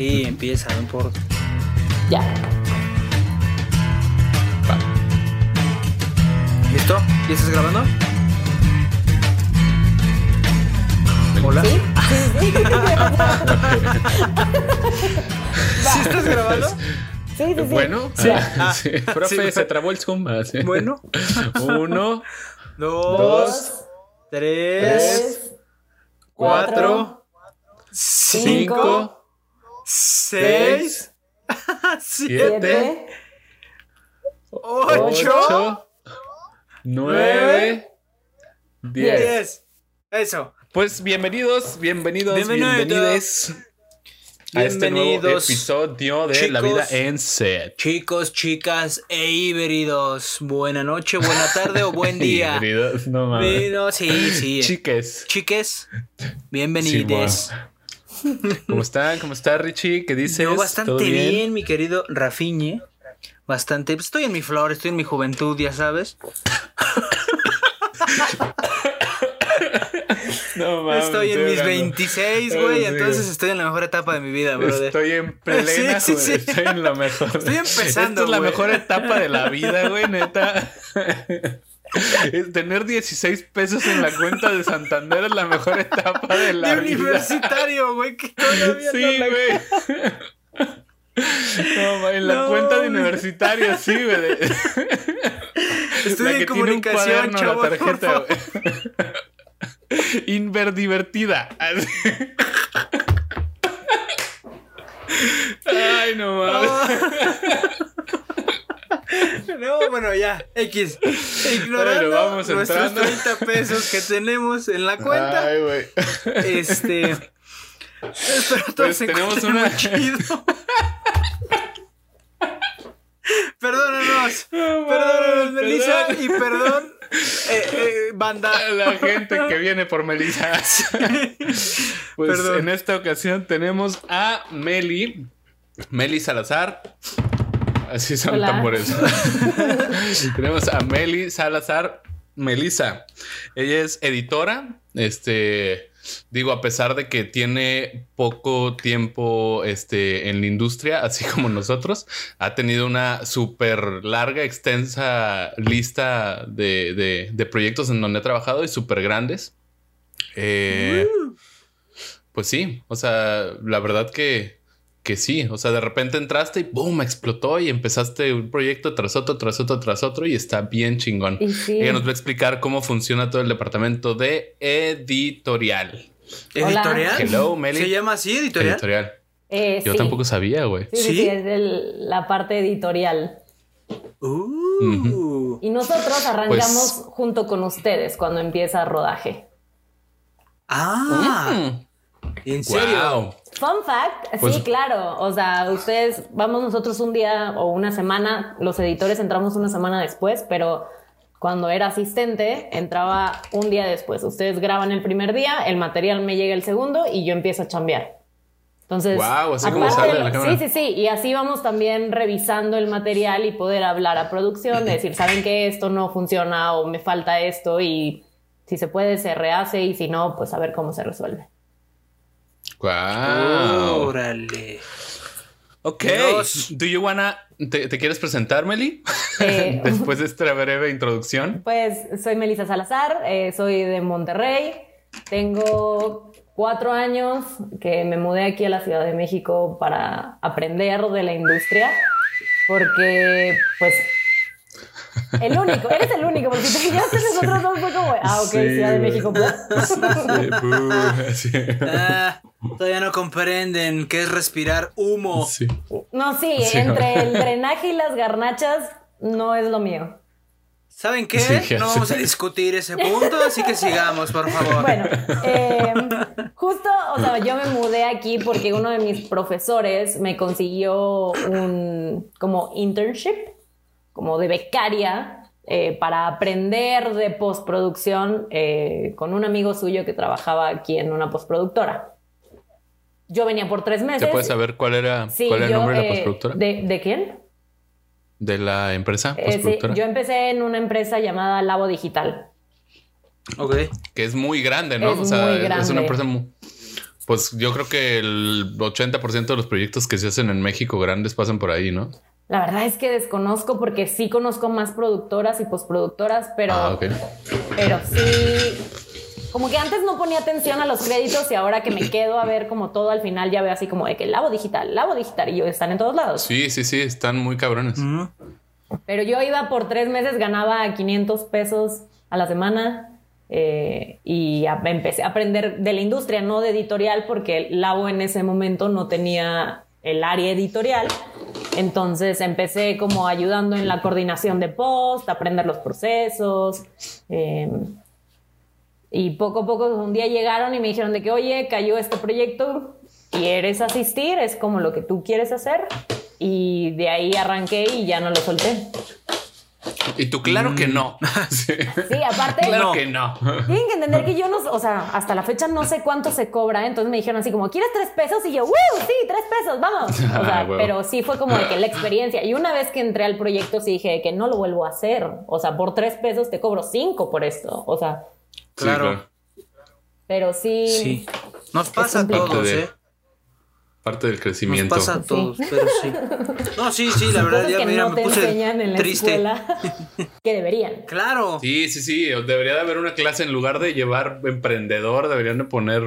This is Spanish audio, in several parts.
Sí, empieza, no importa. Ya. ¿Listo? ¿Ya estás grabando? Hola. ¿Sí? Sí, sí. ¿Sí estás grabando? Sí, sí, sí. Bueno, Sí. ah, Ah, sí. profe, sí. se trabó el Zoom. ah. Bueno. Uno, Dos, Dos, tres, tres, cuatro, cinco, cinco, seis, siete, siete, ocho, ocho, nueve, diez. diez. Eso. Pues bienvenidos, bienvenidos, Bienvenido. bienvenides a este nuevo Bienvenidos, episodio de La chicos. Vida en Set. Chicos, chicas e híbridos, buena noche, buena tarde o buen día. Híbridos, no mames. Vino, sí, sí. Chiques. Chiques, bienvenides. ¿Cómo están? ¿Cómo está Richie? ¿Qué dices? Yo bastante ¿Todo bien? mi querido Rafiñe. Bastante. pues, Estoy en mi flor, estoy en mi juventud, ya sabes. No mames. estoy en mis hablando. 26, Ah, güey. entonces estoy en la mejor etapa de mi vida, brother. Estoy en plena, Sí, sí, ju- sí. estoy en lo mejor. Estoy empezando, Esta es la mejor etapa de la vida, güey, neta. Es Tener 16 pesos en la cuenta de Santander es la mejor etapa de la de vida. universitario, güey, que todavía Sí, güey. No, en la No, cuenta de güey. universitario, sí, güey. de- tiene un comunicación, cuaderno chavos, la tarjeta. Inverdivertida. Ay, no mames. No, bueno, ya, X. Ignorando Bueno, vamos nuestros entrando. 30 pesos que tenemos en la cuenta. Ay, güey. Este. Espero todos Pues se tenemos una- chido. Perdónanos. Perdónanos, Melissa. Y perdón, eh, eh, banda. La gente que viene por Melissa. Pues Perdón. en esta ocasión tenemos a Meli. Meli Salazar. Así son Hola. tambores. tenemos a Meli Salazar Melissa. Ella es editora. Este. Digo, a pesar de que tiene poco tiempo este, en la industria, así como nosotros, ha tenido una súper larga, extensa lista de, de- de proyectos en donde ha trabajado y súper grandes. Eh, Pues sí, o sea, la verdad que, que sí, o sea, de repente entraste y ¡boom! explotó y empezaste un proyecto tras otro, tras otro, tras otro y está bien chingón. Y sí. Ella nos va a explicar cómo funciona todo el departamento de editorial. Hola. ¿Editorial? Hello, Meli. ¿Se llama así, editorial? Editorial. Eh, Yo sí. tampoco sabía, güey. Sí, sí, ¿Sí? sí, es el- la parte editorial. Uh. Y nosotros arrancamos Pues- junto con ustedes cuando empieza rodaje. Ah, ¿en serio? Wow. Fun fact, Pues- sí, claro. O sea, ustedes, vamos nosotros un día o una semana, los editores entramos una semana después, pero cuando era asistente entraba un día después. Ustedes graban el primer día, el material me llega el segundo y yo empiezo a chambear. Entonces, Guau, así como sale de la cámara. Sí, sí, sí. Y así vamos también revisando el material y poder hablar a producción, de decir, ¿saben que esto no funciona o me falta esto? Y si se puede, se rehace y si no, pues a ver cómo se resuelve. Wow. Órale. Ok. Dios. Do you wanna. ¿Te, te quieres presentar, Meli? Eh, Después de esta breve introducción. Pues soy Melissa Salazar, eh, soy de Monterrey, tengo cuatro años que me mudé aquí a la Ciudad de México para aprender de la industria, porque pues el único, eres el único, porque si te fijaste nosotros dos fue como, ah, ok, Sí, Ciudad de. México, pues. Sí, sí. Ah, todavía no comprenden qué es respirar humo. Sí. No, sí, Sí, entre no. el drenaje y las garnachas no es lo mío. ¿Saben qué? Sí, no vamos a discutir ese punto, así que sigamos, por favor. Bueno, eh, justo, o sea, yo me mudé aquí porque uno de mis profesores me consiguió un como internship, como de becaria, eh, para aprender de postproducción eh, con un amigo suyo que trabajaba aquí en una postproductora. Yo venía por tres meses. ¿Se puede saber cuál era, Sí, cuál era el nombre de la eh, postproductora? ¿De, de quién? De la empresa Eh, sí, yo empecé en una empresa llamada Labo Digital. Ok. Que es muy grande, ¿no? Es o sea, muy es- es grande. una empresa muy. pues yo creo que el 80% de los proyectos que se hacen en México grandes pasan por ahí, ¿no? La verdad es que desconozco porque sí conozco más productoras y postproductoras, pero, Ah, ok. pero sí, como que antes no ponía atención a los créditos y ahora que me quedo a ver como todo al final ya veo así como de que Labo Digital, Labo Digital y yo están en todos lados. Sí, sí, sí, están muy cabrones. Pero yo iba por tres meses, ganaba 500 pesos a la semana eh, y a- empecé a aprender de la industria, no de editorial, porque Labo en ese momento no tenía el área editorial. Entonces empecé como ayudando en la coordinación de post, aprender los procesos. eh, y poco a poco un día llegaron y me dijeron de que, oye, cayó este proyecto, ¿quieres asistir? Es como lo que tú quieres hacer. Y de ahí arranqué y ya no lo solté. Y tú, claro que no. Sí. Sí, aparte, Claro No. que no. tienen que entender que yo no, o sea, hasta la fecha no sé cuánto se cobra. Entonces me dijeron así como, ¿quieres tres pesos? Y yo, ¡Woo! Sí, tres pesos, vamos. O sea, Ah, pero sí fue como de que la experiencia. Y una vez que entré al proyecto, sí dije que no lo vuelvo a hacer. O sea, por tres pesos te cobro cinco por esto. O sea, Claro. pero sí. Sí. Nos pasa a todos, ¿eh? Parte del Nos crecimiento. pasa a todos, pero sí. No, sí, sí, la verdad, ya que mira, no me te puse enseñan en la triste. escuela que deberían. Claro. Sí, sí, sí. Debería de haber una clase en lugar de llevar emprendedor, deberían de poner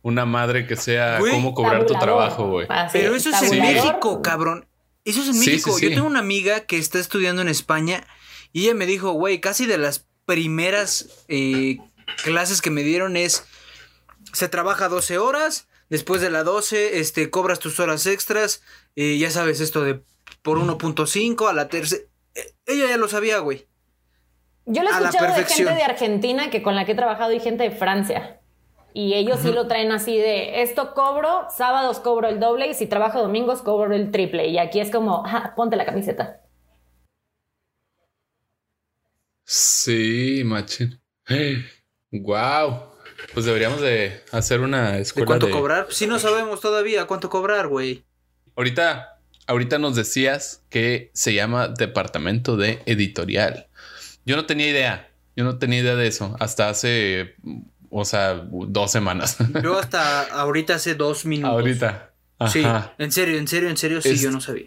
una madre que sea Güey. cómo cobrar tu trabajo, güey. Pero eso es en. México, cabrón. Eso es en Sí, México. sí, sí. Yo tengo una amiga que está estudiando en España y ella me dijo, güey, casi de las primeras eh, clases que me dieron es, se trabaja 12 horas, después de la 12, este, cobras tus horas extras, eh, ya sabes esto de por 1.5 a la tercera. Ella ya lo sabía, güey. Yo lo he escuchado de gente de Argentina que con la que he trabajado y gente de Francia. Y ellos sí lo traen así de esto cobro, sábados cobro el doble y si trabajo domingos cobro el triple. Y aquí es como, "Ah, ponte la camiseta. Sí, machín. Wow. Pues deberíamos de hacer una ¿De escuela cuánto de... cobrar? Si no sabemos todavía cuánto cobrar, güey. Ahorita, ahorita nos decías que se llama Departamento de Editorial. Yo no tenía idea. Yo no tenía idea de eso hasta hace, o sea, dos semanas. Yo hasta ahorita hace dos minutos. ahorita. Sí, en serio, en serio, en serio, sí, Es- yo no sabía.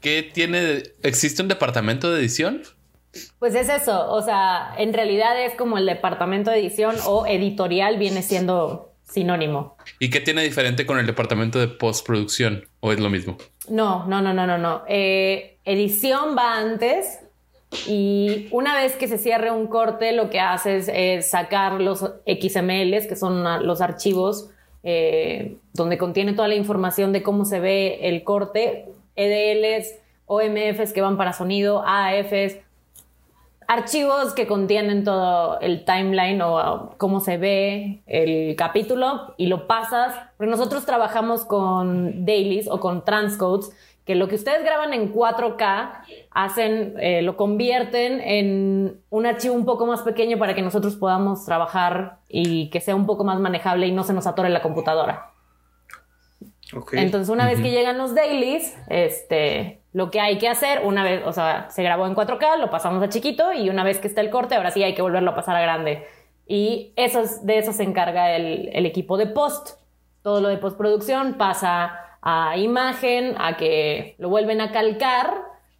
¿Qué tiene? ¿Existe un departamento de edición? Pues es eso, o sea, en realidad es como el departamento de edición o editorial viene siendo sinónimo. ¿Y qué tiene diferente con el departamento de postproducción? ¿O es lo mismo? No, no, no, no, no, no. Eh, edición va antes y una vez que se cierre un corte, lo que haces es sacar los XMLs, que son los archivos eh, donde contiene toda la información de cómo se ve el corte, EDLs, OMFs que van para sonido, AFs, archivos que contienen todo el timeline o uh, cómo se ve el capítulo y lo pasas, porque nosotros trabajamos con dailies o con transcodes, que lo que ustedes graban en 4K hacen, eh, lo convierten en un archivo un poco más pequeño para que nosotros podamos trabajar y que sea un poco más manejable y no se nos atore la computadora. Entonces, una vez que llegan los dailies, este, lo que hay que hacer, una vez, o sea, se grabó en 4K, lo pasamos a chiquito y una vez que está el corte, ahora sí hay que volverlo a pasar a grande. Y eso es- de eso se encarga el, el equipo de post. Todo lo de postproducción pasa a imagen, a que lo vuelven a calcar,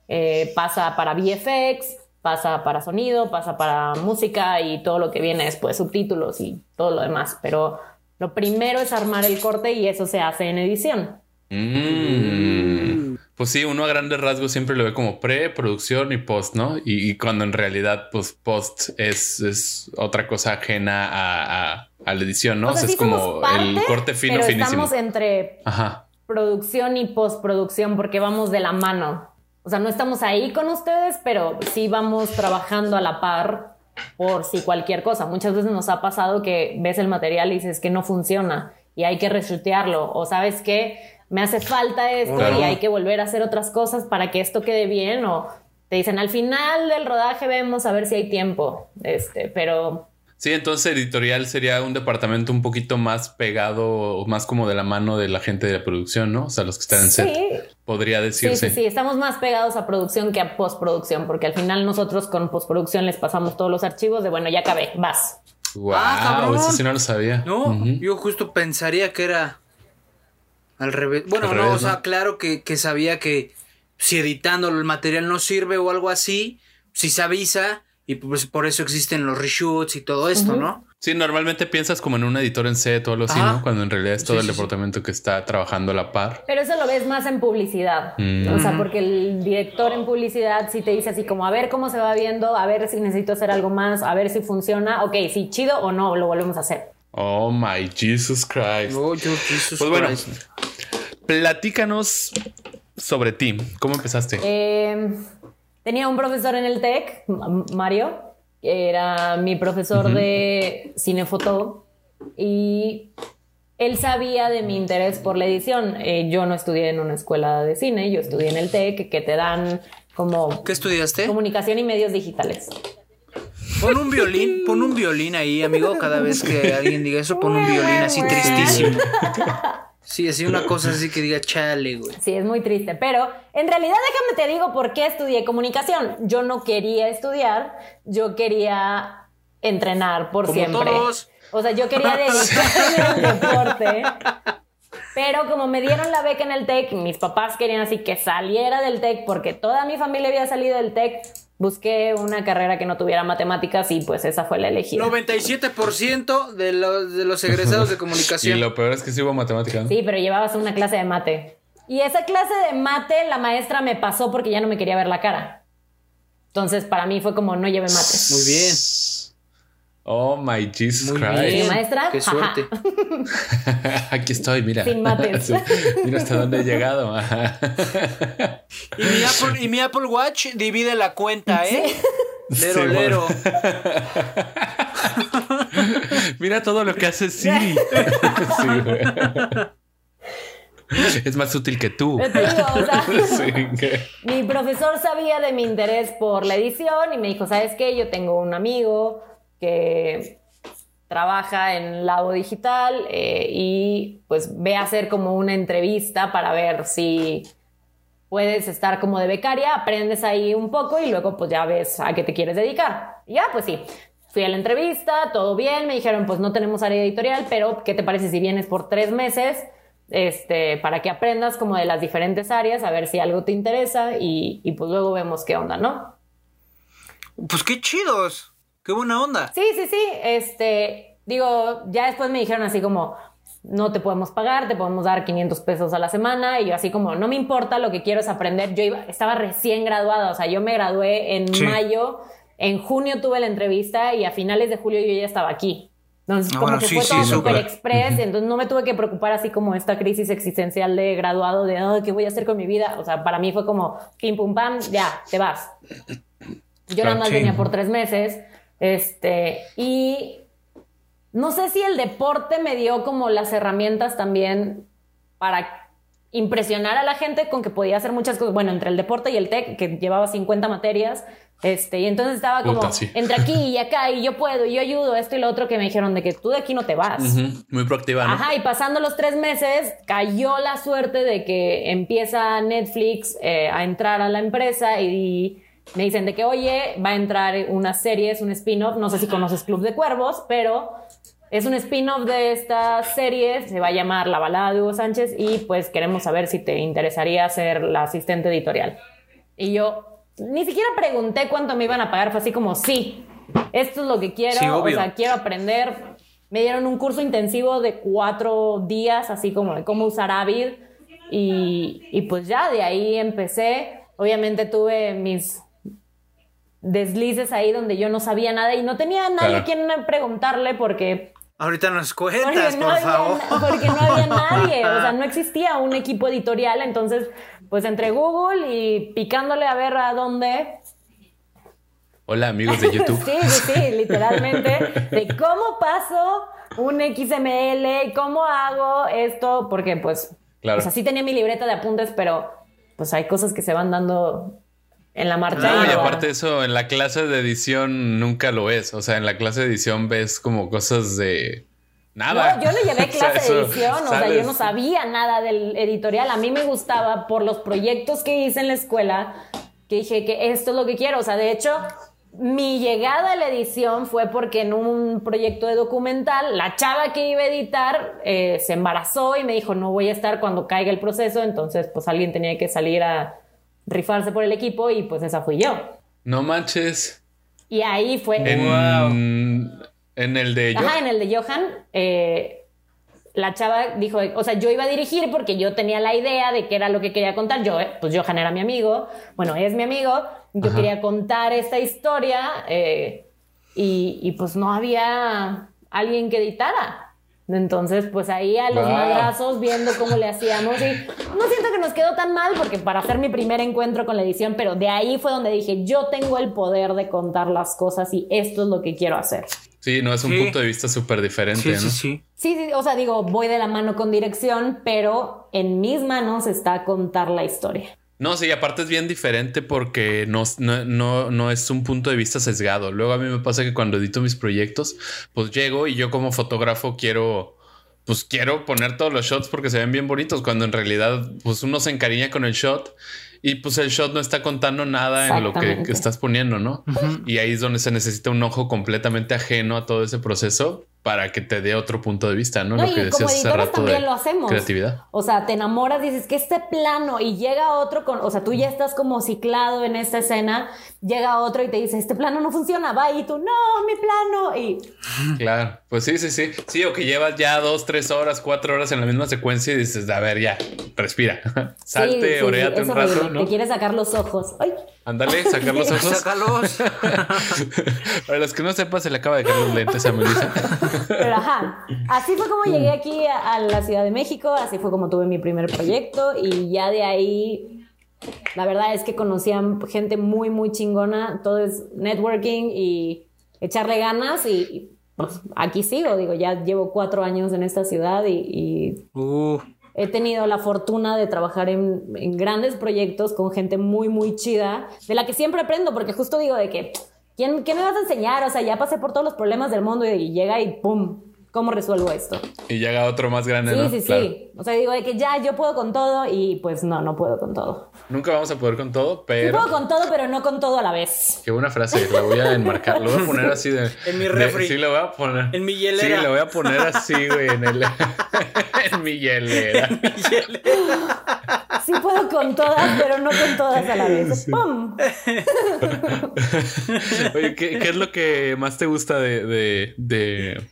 eh, pasa para VFX, pasa para sonido, pasa para música y todo lo que viene después, subtítulos y todo lo demás. Pero lo primero es armar el corte y eso se hace en edición. Mm. Pues sí, uno a grandes rasgos siempre lo ve como pre-producción y post, ¿no? Y, y cuando en realidad, pues post es, es otra cosa ajena a, a- a la edición, ¿no? O sea, es sí somos como parte, el corte fino, pero finísimo. estamos entre Ajá. producción y postproducción porque vamos de la mano. O sea, no estamos ahí con ustedes, pero sí vamos trabajando a la par por si cualquier cosa. Muchas veces nos ha pasado que ves el material y dices que no funciona y hay que reshutearlo o sabes que me hace falta esto Claro. y hay que volver a hacer otras cosas para que esto quede bien o te dicen al final del rodaje vemos a ver si hay tiempo. Este, pero Sí, entonces editorial sería un departamento un poquito más pegado, o más como de la mano de la gente de la producción, ¿no? O sea, los que están en set. sí, Podría Sí, decirse. sí, sí, estamos más pegados a producción que a postproducción, porque al final nosotros con postproducción les pasamos todos los archivos de, bueno, ya acabé, vas. Wow, Ah, eso sí no lo sabía. No, yo justo pensaría que era al revés. Bueno, Al no, o sea, ¿no? claro que, que sabía que si editándolo el material no sirve o algo así, si se avisa y pues por eso existen los reshoots y todo esto, ¿no? Sí, normalmente piensas como en un editor en set o algo así. ¿no? Cuando en realidad es todo Sí, el sí, sí. departamento que está trabajando a la par. Pero eso lo ves más en publicidad. Mm. O sea, porque el director en publicidad sí te dice así como a ver cómo se va viendo, a ver si necesito hacer algo más, a ver si funciona. Ok, si chido o no, lo volvemos a hacer. Oh my Jesus Christ. Oh, yo, Jesus Pues bueno. Christ. Platícanos sobre ti. ¿Cómo empezaste? Eh, tenía un profesor en el TEC, Mario, que era mi profesor de cinefoto y él sabía de mi interés por la edición. Eh, yo no estudié en una escuela de cine, yo estudié en el TEC, que te dan como ¿Qué estudiaste? comunicación y medios digitales. Pon un violín, pon un violín ahí, amigo. Cada vez que alguien diga eso, pon un violín así tristísimo. Sí, así una cosa así que diga chale, güey. Sí, es muy triste, pero en realidad déjame te digo por qué estudié comunicación. Yo no quería estudiar, yo quería entrenar por Como siempre. todos. O sea, yo quería dedicarme al deporte. Pero como me dieron la beca en el TEC, mis papás querían así que saliera del TEC porque toda mi familia había salido del TEC, busqué una carrera que no tuviera matemáticas y pues esa fue la elegida. 97% de los, de los egresados de Y comunicación. lo peor es que sí hubo matemática. ¿no? Sí, pero llevabas una clase de mate. Y esa clase de mate la maestra me pasó porque ya no me quería ver la cara. Entonces, para mí fue como no lleve mate. Muy bien. Oh my Jesus Muy Christ. bien. Sí, maestra. Qué suerte. Aquí estoy, mira. Sin mates. Mira hasta dónde he llegado. Y mi Apple, y mi Apple Watch divide la cuenta, ¿eh? Lero, Sí, bueno. lero. Mira todo lo que hace Siri. Sí, güey. Es más útil que tú. Digo, o sea, Sí, que- mi profesor sabía de mi interés por la edición y me dijo, ¿sabes qué? Yo tengo un amigo que trabaja en Labo Digital eh, y pues ve a hacer como una entrevista para ver si puedes estar como de becaria, aprendes ahí un poco y luego pues ya ves a qué te quieres dedicar. Y ya, pues sí. Fui a la entrevista, todo bien, me dijeron pues no tenemos área editorial, pero ¿qué te parece si vienes por tres meses? Este, para que aprendas como de las diferentes áreas, a ver si algo te interesa y, y pues luego vemos qué onda, ¿no? Pues qué chidos. Qué buena onda. Sí, sí, sí. Este, digo, ya después me dijeron así como, no te podemos pagar, te podemos dar 500 pesos a la semana. Y yo así como, no me importa, lo que quiero es aprender. Yo iba, estaba recién graduada, o sea, yo me gradué en Sí. mayo, en junio tuve la entrevista y a finales de julio yo ya estaba aquí. Entonces, Ah, como bueno, que sí, fue sí, todo súper. súper express, entonces no me tuve que preocupar así como esta crisis existencial de graduado, de, "Ay, ¿qué voy a hacer con mi vida? O sea, para mí fue como, pim, pum, pam, ya, te vas. Yo nada más venía por tres meses. Este, y no sé si el deporte me dio como las herramientas también para impresionar a la gente con que podía hacer muchas cosas. Bueno, entre el deporte y el TEC, que llevaba 50 materias. Este, y entonces estaba como Puta, sí. entre aquí y acá, y yo puedo, y yo ayudo, esto y lo otro, que me dijeron de que tú de aquí no te vas. Muy proactiva, ¿no? Ajá, y pasando los tres meses, cayó la suerte de que empieza Netflix eh, a entrar a la empresa y me dicen de que, oye, va a entrar una serie, es un spin-off, no sé si conoces Club de Cuervos, pero es un spin-off de esta serie, se va a llamar La balada de Hugo Sánchez y pues queremos saber si te interesaría ser la asistente editorial. Y yo ni siquiera pregunté cuánto me iban a pagar, fue así como, sí, esto es lo que quiero, Sí, o sea, quiero aprender. Me dieron un curso intensivo de cuatro días, así como de cómo usar Avid. Y, y pues ya, de ahí empecé. Obviamente tuve mis deslices ahí donde yo no sabía nada y no tenía nadie Claro. quien preguntarle porque Ahorita nos cuentas, no, por había, favor. porque no había nadie, o sea, no existía un equipo editorial, entonces, pues entre Google y picándole a ver a dónde, Hola, amigos de YouTube. sí, sí, sí, literalmente, de cómo paso un XML, cómo hago esto, porque pues, Claro. o sea, sí tenía mi libreta de apuntes, pero pues hay cosas que se van dando en la marcha. No, y aparte de eso, en la clase de edición nunca lo es. O sea, en la clase de edición ves como cosas de nada. No, yo no llevé O sea, clase de edición, o sea, yo no sabía nada del editorial. A mí me gustaba por los proyectos que hice en la escuela, que dije que esto es lo que quiero. O sea, de hecho, mi llegada a la edición fue porque en un proyecto de documental, la chava que iba a editar eh, se embarazó y me dijo, no voy a estar cuando caiga el proceso, entonces pues alguien tenía que salir a rifarse por el equipo y pues esa fui yo. No manches. Y ahí fue... En, en el de Johan. Ajá, en el de Johan. Eh, la chava dijo, o sea, yo iba a dirigir porque yo tenía la idea de qué era lo que quería contar. Yo, eh, pues Johan era mi amigo, bueno, es mi amigo, yo quería contar esta historia eh, y, pues no había alguien que editara. Entonces, pues ahí a los madrazos viendo cómo le hacíamos y no siento que nos quedó tan mal porque para hacer mi primer encuentro con la edición, pero de ahí fue donde dije, yo tengo el poder de contar las cosas y esto es lo que quiero hacer. Sí, no es un punto de vista súper diferente, sí, ¿no? Sí, sí, sí. o sea, digo, voy de la mano con dirección, pero en mis manos está contar la historia. No, sí, aparte es bien diferente porque no, no, no, es un punto de vista sesgado. Luego a mí me pasa que cuando edito mis proyectos, pues llego y yo como fotógrafo quiero, pues quiero poner todos los shots porque se ven bien bonitos, cuando en realidad pues uno se encariña con el shot y pues el shot no está contando nada en lo que, estás poniendo, ¿no? Y ahí es donde se necesita un ojo completamente ajeno a todo ese proceso para que te dé otro punto de vista, ¿no? lo que decías hace rato también lo hacemos. Creatividad. O sea, te enamoras, dices que este plano y llega otro con, o sea, tú ya estás como ciclado en esta escena, llega otro y te dice, este plano no funciona, va y tú, no, mi plano. Y claro, pues sí, sí, sí. Sí, o que llevas ya dos, tres horas, cuatro horas en la misma secuencia y dices, a ver, ya, respira, salte, oréate un rato, ¿no? Te quieres sacar los ojos. Ay. Ándale, sacar los ojos. Sácalos. Para los que no sepan, se le acaba de caer los lentes a Melissa. Pero ajá, así fue como llegué aquí a, la Ciudad de México, así fue como tuve mi primer proyecto y ya de ahí, la verdad es que conocían gente muy, muy chingona, todo es networking y echarle ganas y, pues aquí sigo, digo, ya llevo cuatro años en esta ciudad y... Uh. He tenido la fortuna de trabajar en, en grandes proyectos con gente muy, muy chida, de la que siempre aprendo, porque justo digo de que ¿Quién, ¿Qué me vas a enseñar? O sea, ya pasé por todos los problemas del mundo y, llega y ¡pum! ¿Cómo resuelvo esto? Y llega otro más grande, sí, ¿no? Sí, sí, sí. O sea, digo de que ya yo puedo con todo y pues no, no puedo con todo. Nunca vamos a poder con todo, pero... Sí puedo con todo, pero no con todo a la vez. Qué buena frase, la voy a enmarcar. Lo voy a poner así de... en mi refri. sí, lo voy a poner. En mi hielera. Sí, lo voy a poner así, güey, en el... en mi hielera. En mi hielera. Sí puedo con todas, pero no con todas a la vez. ¡Pum! Oye, ¿qué, es lo que más te gusta de, de, de,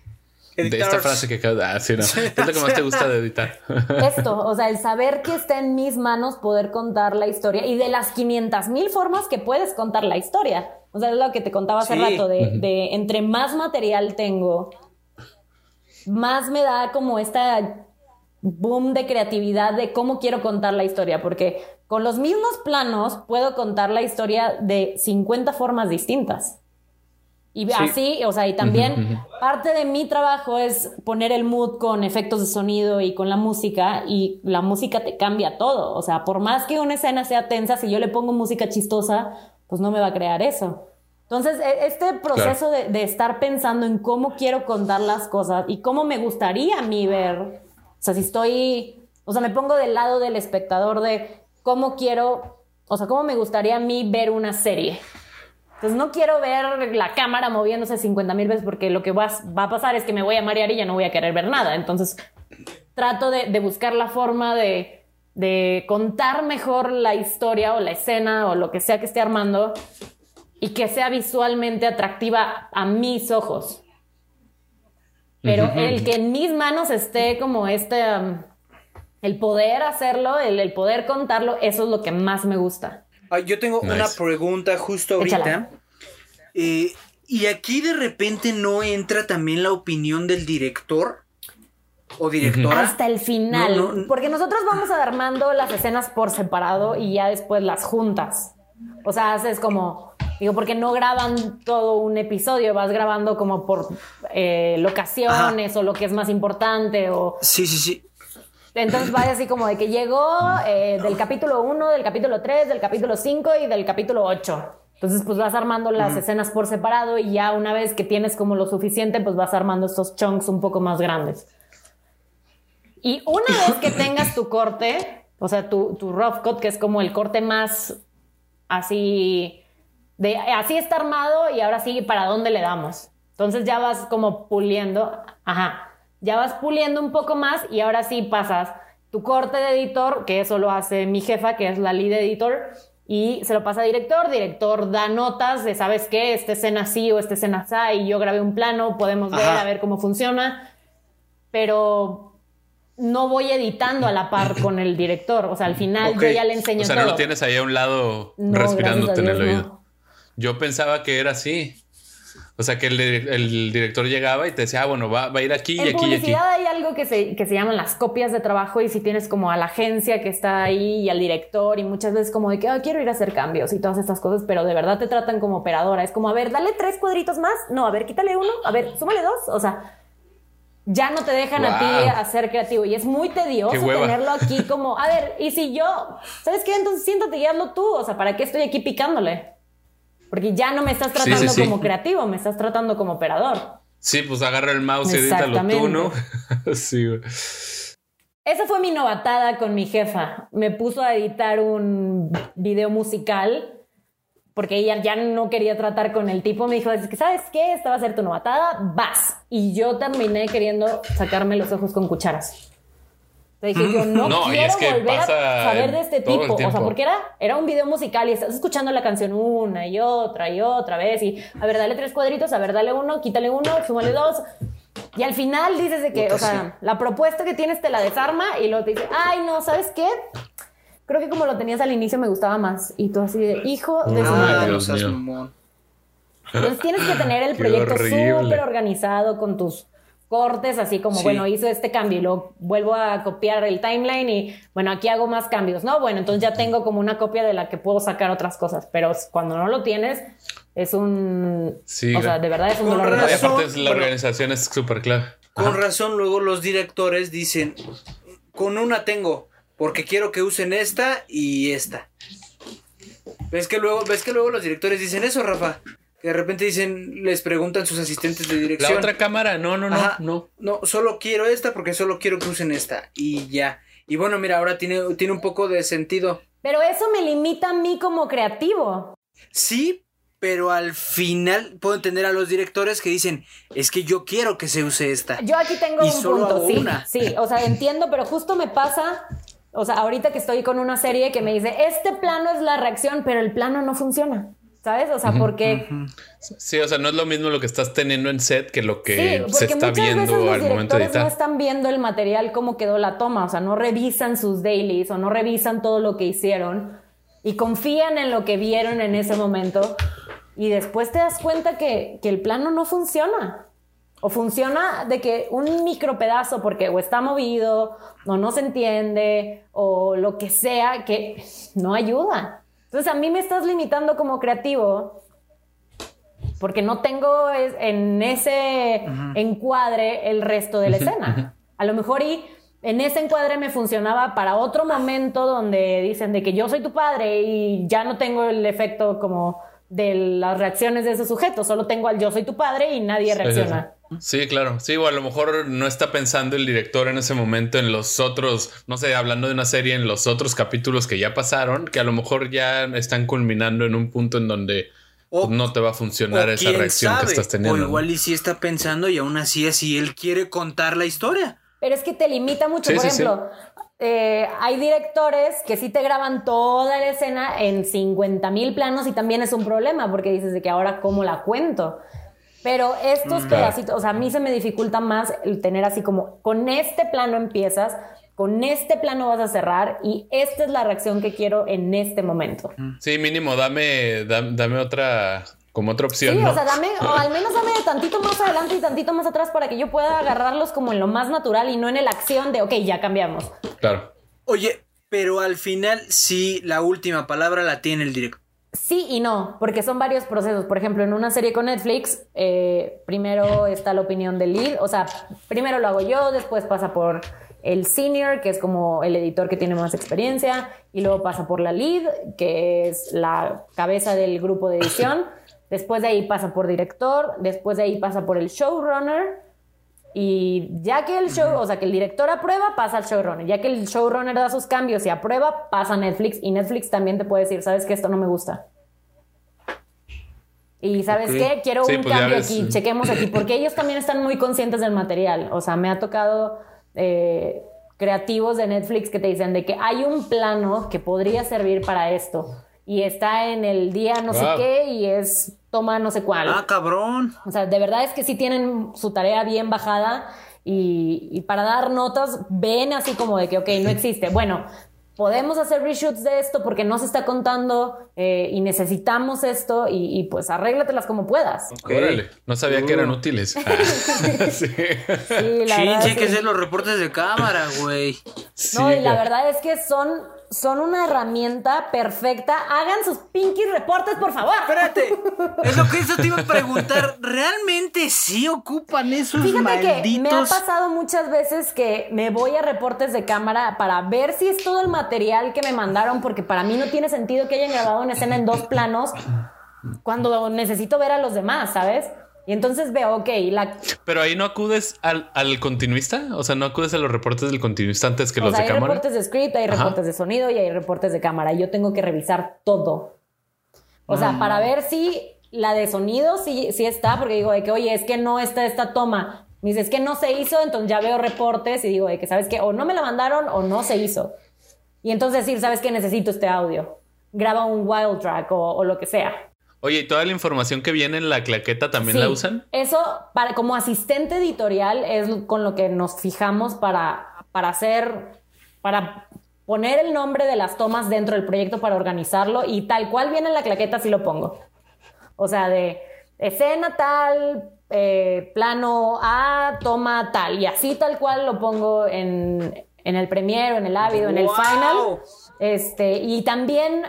esta frase que acabas de ah, sí, no. ¿Qué es lo que más te gusta de editar? Esto, o sea, el saber que está en mis manos poder contar la historia y de las 500 mil formas que puedes contar la historia. O sea, es lo que te contaba hace rato, de, de entre más material tengo, más me da como esta boom de creatividad de cómo quiero contar la historia, porque con los mismos planos puedo contar la historia de 50 formas distintas. Y así, o sea, y también parte de mi trabajo es poner el mood con efectos de sonido y con la música, y la música te cambia todo. O sea, por más que una escena sea tensa, si yo le pongo música chistosa, pues no me va a crear eso. Entonces, e, este proceso de, de, estar pensando en cómo quiero contar las cosas y cómo me gustaría a mí ver o sea, si estoy, o sea, me pongo del lado del espectador de cómo quiero, o sea, cómo me gustaría a mí ver una serie. Entonces no quiero ver la cámara moviéndose 50 mil veces porque lo que va, a pasar es que me voy a marear y ya no voy a querer ver nada. Entonces trato de, buscar la forma de, de, contar mejor la historia o la escena o lo que sea que esté armando y que sea visualmente atractiva a mis ojos. Pero el que en mis manos esté como este, um, el poder hacerlo, el, poder contarlo, eso es lo que más me gusta. Ah, yo tengo una pregunta justo ahorita. Eh, y aquí de repente no entra también la opinión del director o directora. Hasta el final. porque nosotros vamos armando las escenas por separado y ya después las juntas. O sea, haces como Digo, porque no graban todo un episodio, vas grabando como por eh, locaciones o lo que es más importante o... Sí, sí, sí. Entonces vaya así como de que llegó eh, del capítulo 1, del capítulo 3, del capítulo 5 y del capítulo 8. Entonces pues vas armando las escenas por separado y ya una vez que tienes como lo suficiente, pues vas armando estos chunks un poco más grandes. Y una vez que tengas tu corte, o sea, tu, tu rough cut, que es como el corte más así de así está armado y ahora sí, ¿para dónde le damos? Entonces ya vas como puliendo, ajá, ya vas puliendo un poco más y ahora sí pasas tu corte de editor, que eso lo hace mi jefa, que es la lead editor, y se lo pasa a director, director da notas de, ¿sabes qué? Esta escena sí o esta escena así, y yo grabé un plano, podemos ver a ver cómo funciona, pero no voy editando a la par con el director, o sea, al final yo ya le enseño O sea, todo. no lo tienes ahí a un lado No, respirándote en el oído. no. Yo pensaba que era así. O sea, que el, dir- el director llegaba y te decía, ah, bueno, va, va a ir aquí y aquí y aquí. hay algo que se, que se llaman las copias de trabajo y si tienes como a la agencia que está ahí y al director y muchas veces como de que "Ah, quiero ir a hacer cambios y todas estas cosas, pero de verdad te tratan como operadora. Es como, a ver, dale tres cuadritos más. No, a ver, quítale uno. A ver, súmale dos. O sea, ya no te dejan a ti hacer creativo y es muy tedioso tenerlo aquí como, a ver, y si yo, ¿sabes qué? Entonces siéntate y hazlo tú. O sea, ¿para qué estoy aquí picándole? Porque ya no me estás Sí, sí, tratando sí. como creativo, me estás tratando como operador. Sí, pues agarra el mouse y edítalo tú, ¿no? sí, güey. Esa fue mi novatada con mi jefa. Me puso a editar un video musical porque ella ya no quería tratar con el tipo. Me dijo, es que, ¿sabes qué? Esta va a ser tu novatada, vas. Y yo terminé queriendo sacarme los ojos con cucharas. Le dije, yo no, No, quiero es que volver a saber de este tipo. O sea, porque era, era un video musical y estás escuchando la canción una y otra y otra vez. Y a ver, dale tres cuadritos, a ver, dale uno, quítale uno, súmale dos. Y al final dices de que, Puta, o sea, la propuesta que tienes te la desarma y luego te dice, ay, no, ¿sabes qué? Creo que como lo tenías al inicio me gustaba más. Y tú así de, hijo de su madre. Entonces tienes que tener el Qué proyecto súper organizado con tus cortes, así como, Sí. bueno, hizo este cambio y luego vuelvo a copiar el timeline y, bueno, aquí hago más cambios, ¿no? Bueno, entonces ya tengo como una copia de la que puedo sacar otras cosas, pero cuando no lo tienes, es un... Sí, o sea, de verdad es un Con dolor razón. cabeza. aparte es- la Bueno. organización es súper clave. Con razón, luego los directores dicen, con una tengo, porque quiero que usen esta y esta. ¿Ves que luego, ves que luego los directores dicen eso, Rafa? De repente dicen, les preguntan sus asistentes de La dirección. otra cámara, no, no, no, Ajá. no. No, solo quiero esta porque solo quiero que usen esta. Y ya. Y bueno, mira, ahora tiene, tiene un poco de sentido. Pero eso me limita a mí como creativo. Sí, pero al final puedo entender a los directores que dicen, es que yo quiero que se use esta. Yo aquí tengo Y un solo punto, sí, una. sí, o sea, entiendo, pero justo me pasa, o sea, ahorita que estoy con una serie que me dice, este plano es la reacción, pero el plano no funciona, ¿sabes? O sea, porque, Sí, o sea, no es lo mismo lo que estás teniendo en set que lo que sí, se está muchas veces viendo los al momento de directores no editar. están viendo el material cómo quedó la toma, o sea, no revisan sus dailies o no revisan todo lo que hicieron y confían en lo que vieron en ese momento y después te das cuenta que, que el plano no funciona. O funciona de que un micro pedazo, porque o está movido, o no se entiende, o lo que sea, que no ayuda. Entonces a mí me estás limitando como creativo, porque no tengo en ese encuadre el resto de la escena. A lo mejor y en ese encuadre me funcionaba para otro momento donde dicen de que yo soy tu padre y ya no tengo el efecto como de las reacciones de ese sujeto, solo tengo al yo soy tu padre y nadie reacciona. Sí. Claro. Sí, o a lo mejor no está pensando el director en ese momento en los otros, no sé, hablando de una serie, en los otros capítulos que ya pasaron, que a lo mejor ya están culminando en un punto en donde O- no te va a funcionar esa reacción que estás teniendo. O igual y sí está pensando y aún así así él quiere contar la historia. Pero es que te limita mucho. Sí, Por sí, sí. ejemplo, eh, hay directores que sí te graban toda la escena en 50 mil planos y también es un problema porque dices de que ahora cómo la cuento. Pero estos Mm, pedacitos, o sea, a mí se me dificulta más el tener así como, con este plano empiezas, con este plano vas a cerrar y esta es la reacción que quiero en este momento. Sí, mínimo, dame, dame, dame otra, como otra opción. Sí, ¿no? o sea, dame, o al menos dame tantito más adelante y tantito más atrás para que yo pueda agarrarlos como en lo más natural y no en la acción de, ok, ya cambiamos. Claro. Oye, pero al final sí la última palabra la tiene el director. Sí y no, porque son varios procesos. Por ejemplo, en una serie con Netflix, eh, primero está la opinión del lead, o sea, primero lo hago yo, después pasa por el senior, que es como el editor que tiene más experiencia, y luego pasa por la lead, que es la cabeza del grupo de edición. Después de ahí pasa por director, después de ahí pasa por el showrunner, y ya que el show, o sea, que el director aprueba, pasa al showrunner. Ya que el showrunner da sus cambios y aprueba, pasa a Netflix. Y Netflix también te puede decir, sabes que esto no me gusta. Y sabes qué, quiero Sí, un pues cambio aquí, chequemos aquí, porque ellos también están muy conscientes del material. O sea, me ha tocado eh, creativos de Netflix que te dicen de que hay un plano que podría servir para esto. Y está en el día no sé qué y es toma no sé cuál. Ah, cabrón. O sea, de verdad es que sí tienen su tarea bien bajada y, y para dar notas ven así como de que, ok, no existe. Bueno, podemos hacer reshoots de esto porque no se está contando eh, y necesitamos esto y, y, pues arréglatelas como puedas. Órale, no sabía que eran Uh. útiles. Ah, sí. Sí, la sí sí. los reportes de cámara, güey. No, y la verdad es que son, son una herramienta perfecta. Hagan sus pinky reportes, por favor. Espérate, es lo que eso te iba a preguntar. ¿Realmente sí ocupan esos Fíjate que malditos? me ha pasado muchas veces que me voy a reportes de cámara para ver si es todo el material que me mandaron, porque para mí no tiene sentido que hayan grabado una escena en dos planos cuando necesito ver a los demás, ¿sabes? Y entonces veo, ok, la, Pero ahí no acudes al, al continuista, o sea, no acudes a los reportes del continuista antes que o los sea, de hay cámara. reportes de script, hay Ajá. reportes de sonido y hay reportes de cámara. Y yo tengo que revisar todo. O sea, para ver si la de sonido sí, sí está, porque digo de que, oye, es que no está esta toma. Me dice, es que no se hizo, entonces ya veo reportes y digo de que, ¿sabes qué? O no me la mandaron o no se hizo. Y entonces decir, ¿sabes qué? Necesito este audio. Graba un wild track o, o lo que sea. Oye, ¿y toda la información que viene en la claqueta también Sí, la usan? Eso, para, como asistente editorial, es con lo que nos fijamos para, para hacer, para poner el nombre de las tomas dentro del proyecto para organizarlo y tal cual viene en la claqueta, sí lo pongo. O sea, de escena tal, eh, plano A, toma tal, y así tal cual lo pongo en, en el Premiere, o en el Avido, en el ¡Wow! Final. Este, y también,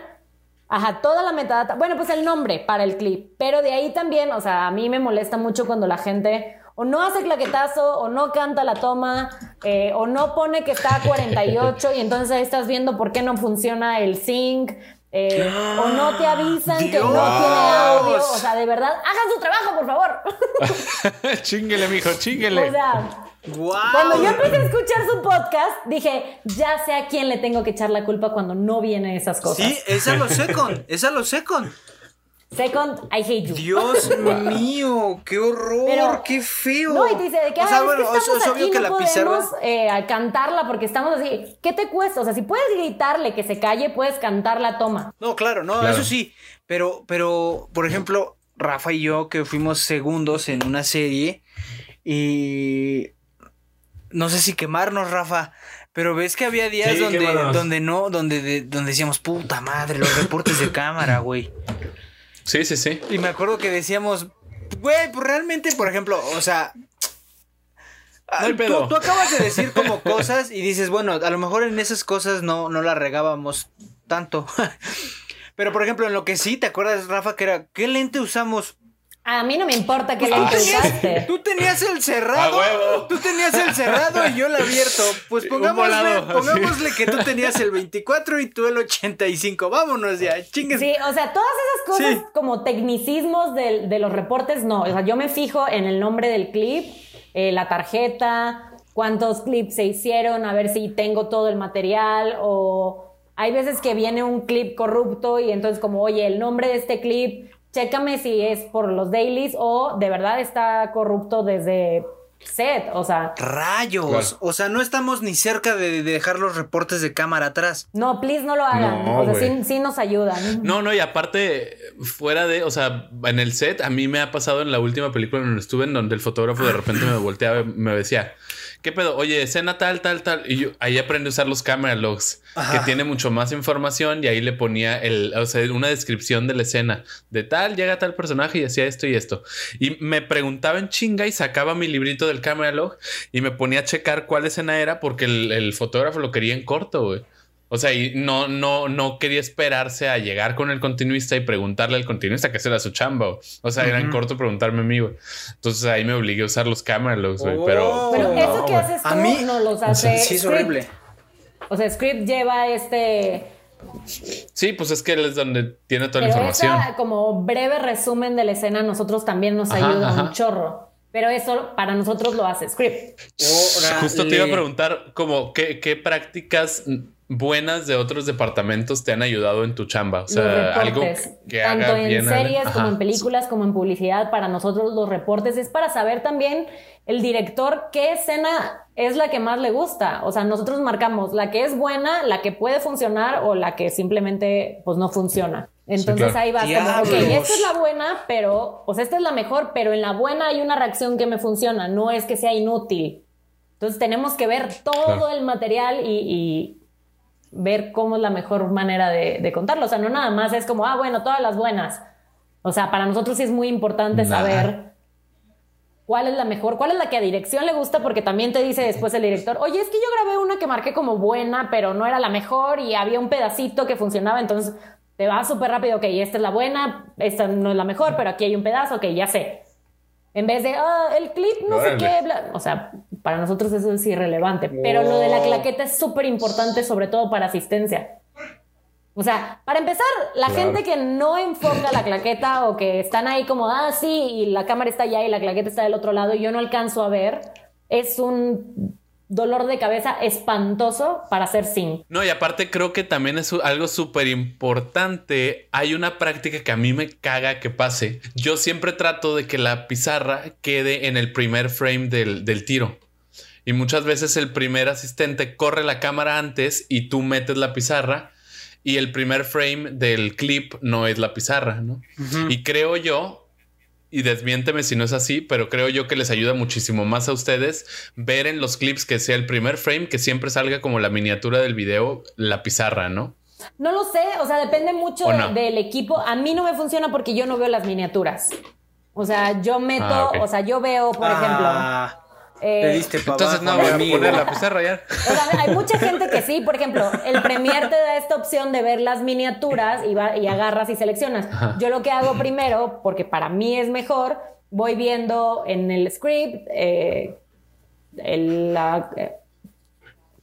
ajá, toda la metadata, bueno, pues el nombre para el clip, pero de ahí también, o sea, a mí me molesta mucho cuando la gente o no hace claquetazo, o no canta la toma, eh, o no pone que está a 48 y entonces ahí estás viendo por qué no funciona el sync, eh, o no te avisan que no tiene audio, o sea, de verdad, hagan su trabajo, por favor. chinguele, mijo, chinguele. o sea, ¡Wow! cuando yo empecé a escuchar su podcast, dije, ya sé a quién le tengo que echar la culpa cuando no vienen esas cosas. Sí, esa lo secon, esa lo secon. Second, I hate you. Dios mío, qué horror, Pero- qué feo. No, y te dice de que, o "Ah, sea, es bueno, que es, estamos es obvio aquí, que no la pizarra. podemos eh, a cantarla porque estamos así. ¿Qué te cuesta? O sea, si puedes gritarle que se calle, puedes cantar la toma. No, claro, no, Claro. eso sí. Pero, pero, por ejemplo, Rafa y yo que fuimos segundos en una serie y no sé si quemarnos, Rafa. Pero ves que había días Sí, donde, donde no, donde, de- donde decíamos, puta madre, los reportes de cámara, güey. Sí, sí, sí. Y me acuerdo que decíamos, güey, pues realmente, por ejemplo, o sea. ah, No tú-. Tú, acabas de decir como cosas y dices, bueno, a lo mejor en esas cosas no, no la regábamos tanto. Pero por ejemplo, en lo que sí, ¿te acuerdas, Rafa, que era, ¿qué lente usamos? A mí no me importa que Pues tú, tenías, usaste. tú tenías el cerrado. Tú tenías el cerrado y yo el abierto. Pues pongámosle, pongámosle que tú tenías el 24 y tú el 85. Vámonos ya, chingues. Sí, o sea, todas esas cosas Sí. como tecnicismos del- de, los reportes, no. O sea, yo me fijo en el nombre del clip, eh, la tarjeta, cuántos clips se hicieron, a ver si tengo todo el material o hay veces que viene un clip corrupto y entonces como, oye, el nombre de este clip, chécame si es por los dailies o de verdad está corrupto desde set, o sea, Rayos. Claro. O sea, no estamos ni cerca de, de dejar los reportes de cámara atrás. no, please no lo hagan, No, o sea, sí, sí nos ayudan. No, no, y aparte, fuera de, o sea, en el set, a mí me ha pasado en la última película en donde estuve, en donde el fotógrafo de repente me volteaba y me decía, ¿qué pedo? Oye, escena tal, tal, tal. Y yo ahí aprendí a usar los camera logs, Ajá. que tiene mucho más información y ahí le ponía el, o sea, una descripción de la escena. De tal, llega tal personaje y hacía esto y esto. Y me preguntaba en chinga y sacaba mi librito del camera log y me ponía a checar cuál escena era porque el, el fotógrafo lo quería en corto, güey. O sea, y no, no, no quería esperarse a llegar con el continuista y preguntarle al continuista que era su chamba. O sea, era en corto preguntarme a mí, güey. Entonces ahí me obligué a usar los camera logs, güey. Oh. Pero, Pero no, eso que haces tú A mí- no los hace Sí, es Script. horrible. O sea, Script lleva este. Sí, pues es que él es donde tiene toda la información. esa como breve resumen de la escena nosotros también nos Ajá, ayuda ajá. un chorro. pero eso para nosotros lo hace Script. Justo te iba a preguntar, como, ¿qué, qué prácticas buenas de otros departamentos te han ayudado en tu chamba? O sea, algo que tanto en series como en películas como en publicidad, para nosotros los reportes es para saber también el director qué escena es la que más le gusta. O sea, nosotros marcamos la que es buena, la que puede funcionar o la que simplemente pues no funciona. Entonces ahí va como, ok, esta es la buena, pero, pues esta es la mejor, pero en la buena hay una reacción que me funciona, no es que sea inútil. Entonces tenemos que ver todo el material y, ver cómo es la mejor manera de, contarlo. O sea, no nada más es como, ah, bueno, todas las buenas. O sea, para nosotros sí es muy importante saber cuál es la mejor, cuál es la que a dirección le gusta, porque también te dice después el director, oye, es que yo grabé una que marqué como buena, pero no era la mejor y había un pedacito que funcionaba, entonces te va súper rápido, ok, esta es la buena, esta no es la mejor, pero aquí hay un pedazo, ok, ya sé. En vez de, ah, el clip, no sé qué, o sea, para nosotros eso es irrelevante. Pero lo de la claqueta es súper importante, sobre todo para asistencia. O sea, para empezar, la gente que no enfoca la claqueta o que están ahí como, ah, sí, y la cámara está allá y la claqueta está del otro lado y yo no alcanzo a ver, es un dolor de cabeza espantoso para hacer zinc. No, y aparte creo que también es algo súper importante. Hay una práctica que a mí me caga que pase. Yo siempre trato de que la pizarra quede en el primer frame del, del tiro. Y muchas veces el primer asistente corre la cámara antes y tú metes la pizarra y el primer frame del clip no es la pizarra, ¿no? Y creo yo y desmiénteme si no es así, pero creo yo que les ayuda muchísimo más a ustedes ver en los clips que sea el primer frame, que siempre salga como la miniatura del video, la pizarra, ¿no? No lo sé, o sea, depende mucho del equipo. A mí no me funciona porque yo no veo las miniaturas. O sea, yo meto, ah, o sea, yo veo, por ah. ejemplo, eh, diste Entonces no voy a poner la pizarra ya. hay mucha gente que sí, por ejemplo, el Premier te da esta opción de ver las miniaturas y, y agarras y seleccionas. Yo lo que hago primero, porque para mí es mejor, voy viendo en el script eh, la eh,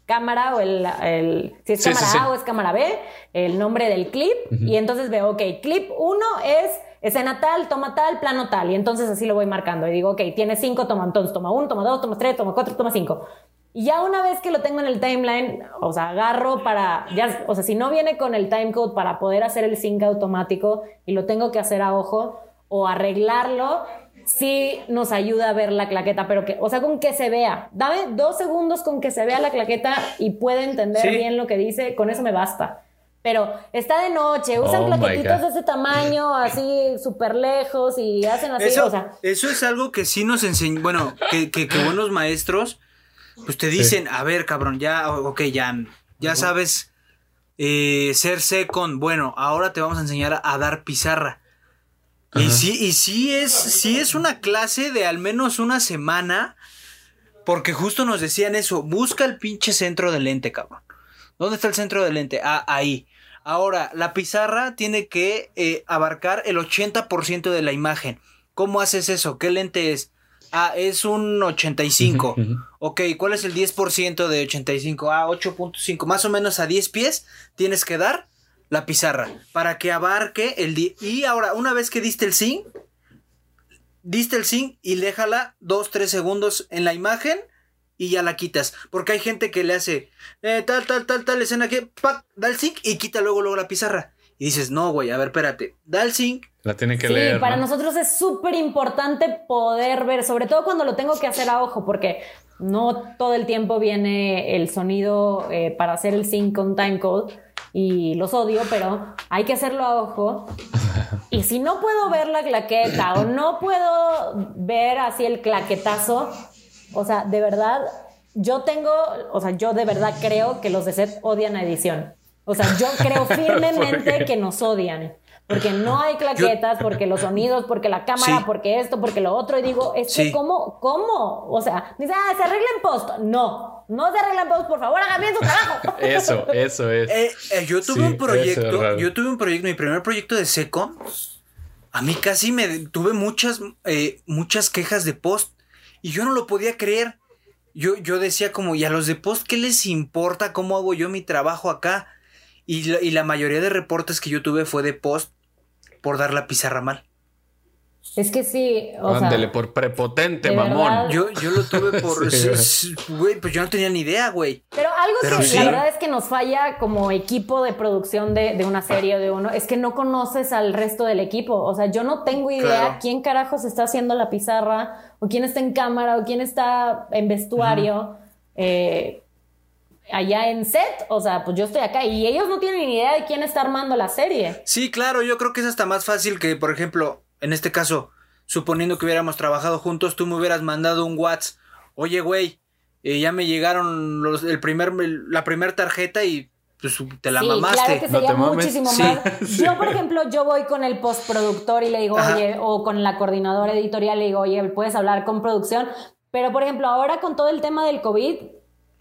cámara o el, si es cámara A o es cámara B, el nombre del clip y entonces veo, ok, clip 1 es escena tal, toma tal, plano tal. Y entonces así lo voy marcando. Y digo, ok, tiene cinco, toma entonces, toma uno, toma dos, toma tres, toma cuatro, toma cinco. Y ya una vez que lo tengo en el timeline, o sea, agarro para, ya, o sea, si no viene con el timecode para poder hacer el sync automático y lo tengo que hacer a ojo o arreglarlo, sí nos ayuda a ver la claqueta, pero que, o sea, con que se vea. Dame dos segundos con que se vea la claqueta y pueda entender bien lo que dice, con eso me basta pero está de noche, usan oh plaquetitos de ese tamaño, así súper lejos y hacen así, eso, o sea. Eso es algo que sí nos enseñan, bueno, que, que, buenos maestros, pues te dicen, a ver, cabrón, ya, ok, ya, ya sabes eh, ser second, bueno, ahora te vamos a enseñar a, dar pizarra. Y sí, y sí es, sí es una clase de al menos una semana, porque justo nos decían eso, busca el pinche centro del lente, cabrón. ¿Dónde está el centro del lente? Ah, ahí. Ahora, la pizarra tiene que eh, abarcar el 80% de la imagen. ¿Cómo haces eso? ¿Qué lente es? Ah, es un 85. Ok, ¿cuál es el 10% de 85? Ah, 8.5. Más o menos a 10 pies tienes que dar la pizarra para que abarque el... Y ahora, una vez que diste el zinc, diste el zinc y déjala 2-3 segundos en la imagen y ya la quitas. Porque hay gente que le hace eh, tal, tal, tal, tal escena que da el sync y quita luego, luego la pizarra. Y dices, no, güey, a ver, espérate, da el sync. La tiene que leer. Sí, para nosotros es súper importante poder ver, sobre todo cuando lo tengo que hacer a ojo, porque no todo el tiempo viene el sonido eh, para hacer el sync con timecode y los odio, pero hay que hacerlo a ojo. Y si no puedo ver la claqueta o no puedo ver así el claquetazo, o sea, de verdad, yo tengo, o sea, yo de verdad creo que los de set odian a edición. O sea, yo creo firmemente que nos odian. Porque no hay claquetas, porque los sonidos, porque la cámara, porque esto, porque lo otro. Y digo, es que, ¿cómo? ¿Cómo? O sea, dice, ah, se arregla en post. No, no se arregla en post, por favor, hagan bien su trabajo. Eso, eso es. Eh, eh, yo tuve un proyecto, yo tuve un proyecto, mi primer proyecto de seco. A mí casi me tuve muchas, eh, muchas quejas de post y yo no lo podía creer. Yo, yo decía como, ¿y a los de post qué les importa cómo hago yo mi trabajo acá? Y la, mayoría de reportes que yo tuve fue de post por dar la pizarra mal. Es que sí, o Ándele, sea, por prepotente, mamón. Yo, yo lo tuve por. Sí. Güey, pues yo no tenía ni idea, güey. Pero algo Pero que sí. la verdad es que nos falla como equipo de producción de, de una serie o de uno, es que no conoces al resto del equipo. O sea, yo no tengo idea Claro. quién carajos está haciendo la pizarra, o quién está en cámara, o quién está en vestuario. eh, allá en set, o sea, pues yo estoy acá y ellos no tienen ni idea de quién está armando la serie. Sí, claro, yo creo que es hasta más fácil que, por ejemplo, en este caso, suponiendo que hubiéramos trabajado juntos, tú me hubieras mandado un WhatsApp. Oye, güey, eh, ya me llegaron los, el primer, la primera tarjeta y pues te la sí, mamaste. claro que No sería te mames. muchísimo Sí. más. Yo, por ejemplo, yo voy con el postproductor y le digo, Ajá. oye, o con la coordinadora editorial le digo, oye, ¿puedes hablar con producción? Pero, por ejemplo, ahora con todo el tema del COVID,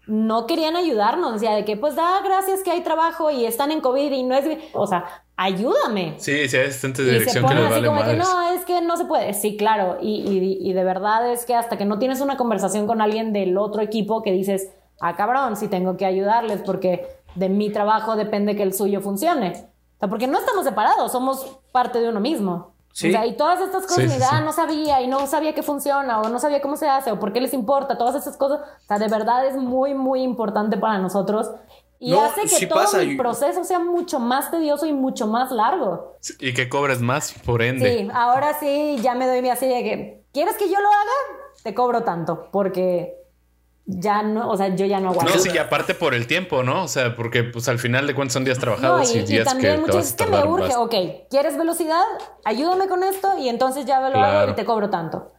no querían ayudarnos. Decía de que, pues, da gracias que hay trabajo y están en COVID y no es... O sea, ayúdame. Sí, sí, hay asistentes de Y se dirección que ponen les así vale como que no, es que no se puede. Sí, claro. Y, y- y de verdad es que hasta que no tienes una conversación con alguien del otro equipo que dices, ah, cabrón, sí tengo que ayudarles porque de mi trabajo depende que el suyo funcione. O sea, porque no estamos separados, somos parte de uno mismo. Sí. O sea, y todas estas cosas, Sí, sí. "Ah, no sabía y no sabía que funciona o no sabía cómo se hace o por qué les importa, todas esas cosas. O sea, de verdad es muy, muy importante para nosotros. Y No, hace que todo pasa, el y- proceso sea mucho más tedioso y mucho más largo. Y que cobres más, por ende. Sí, ahora sí ya me doy mi así de que, ¿quieres que yo lo haga? Te cobro tanto, porque ya no, o sea, yo ya no aguanto. No, sí, y aparte por el tiempo, ¿no? O sea, porque pues al final de cuentas son días trabajados y, y, y días que también muchas vas a que me urge, más. ok, ¿quieres velocidad? Ayúdame con esto y entonces ya lo hago Claro. y te cobro tanto.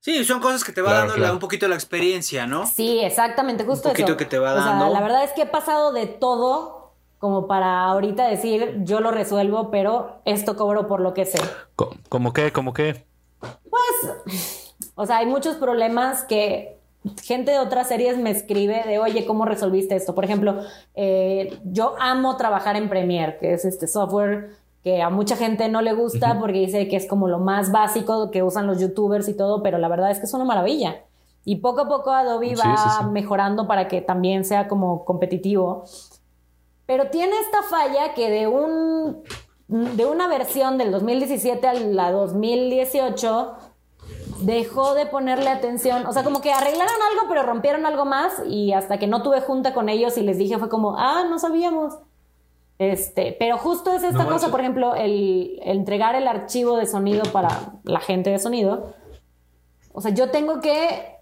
Sí, son cosas que te va Claro, dando la- un poquito la experiencia, ¿no? Sí, exactamente, justo Un poquito eso. que te va O sea, dando. la verdad es que he pasado de todo como para ahorita decir, yo lo resuelvo, pero esto cobro por lo que sé. Co- ¿Cómo qué? ¿Cómo qué? Pues, o sea, hay muchos problemas que gente de otras series me escribe de, oye, ¿cómo resolviste esto? Por ejemplo, eh, yo amo trabajar en Premiere, que es este software que a mucha gente no le gusta porque dice que es como lo más básico que usan los youtubers y todo, pero la verdad es que es una maravilla. Y poco a poco Adobe Sí, va sí, sí. mejorando para que también sea como competitivo. Pero tiene esta falla que de un de una versión del 2017 a la 2018 dejó de ponerle atención, o sea, como que arreglaron algo pero rompieron algo más y hasta que no tuve junta con ellos y les dije fue como, "Ah, no sabíamos." Este, pero justo es esta No cosa, por ejemplo, el, el entregar el archivo de sonido para la gente de sonido. O sea, yo tengo que,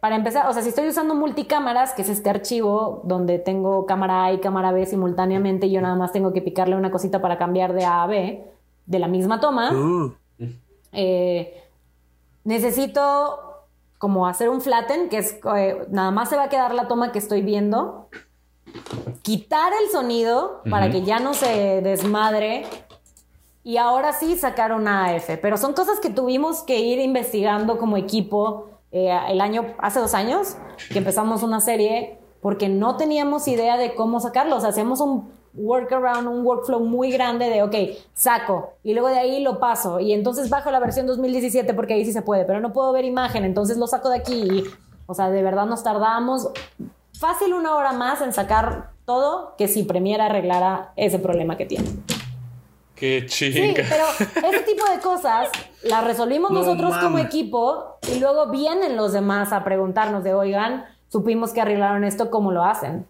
para empezar, o sea, si estoy usando multicámaras, que es este archivo donde tengo cámara A y cámara B simultáneamente, y yo nada más tengo que picarle una cosita para cambiar de A a B, de la misma toma, Uh, eh, necesito como hacer un flatten, que es, eh, nada más se va a quedar la toma que estoy viendo, quitar el sonido para que ya no se desmadre y ahora sí sacar una AF. Pero son cosas que tuvimos que ir investigando como equipo eh, el año, hace dos años, que empezamos una serie porque no teníamos idea de cómo sacarlo. O sea, hacíamos un workaround, un workflow muy grande de, ok, saco y luego de ahí lo paso y entonces bajo la versión 2017 porque ahí sí se puede, pero no puedo ver imagen, entonces lo saco de aquí y, o sea, de verdad nos tardamos fácil una hora más en sacar todo que si Premiere arreglara ese problema que tiene. Qué Sí, chinga. pero ese tipo de cosas las resolvimos No nosotros como equipo y luego vienen los demás a preguntarnos de, oigan, supimos que arreglaron esto, ¿cómo lo hacen?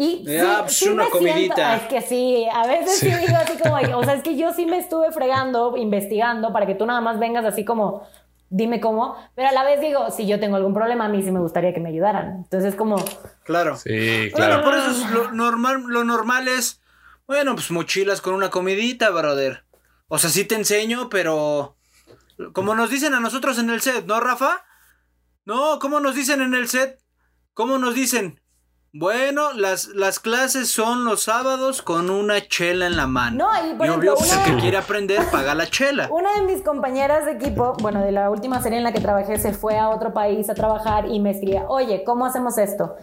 Y Ya, pues, una me comidita. siento- es que sí, a veces sí. Sí. digo así como, o sea, es que yo sí me estuve fregando, investigando para que tú nada más vengas así como, dime cómo, pero a la vez digo, si yo tengo algún problema, a mí sí me gustaría que me ayudaran. Entonces como, claro. Sí, Bueno, claro. por eso es lo normal, lo normal es, bueno, pues mochilas con una comidita, brother. O sea, sí te enseño, pero como nos dicen a nosotros en el set, ¿no, Rafa? No, ¿cómo nos dicen en el set? ¿Cómo nos dicen? Bueno, las, las clases son los sábados con una chela en la mano. No, y por y obvio, ejemplo, el una- que quiere aprender, paga la chela. Una de mis compañeras de equipo, bueno, de la última serie en la que trabajé, se fue a otro país a trabajar y me escribía, oye, ¿cómo hacemos esto?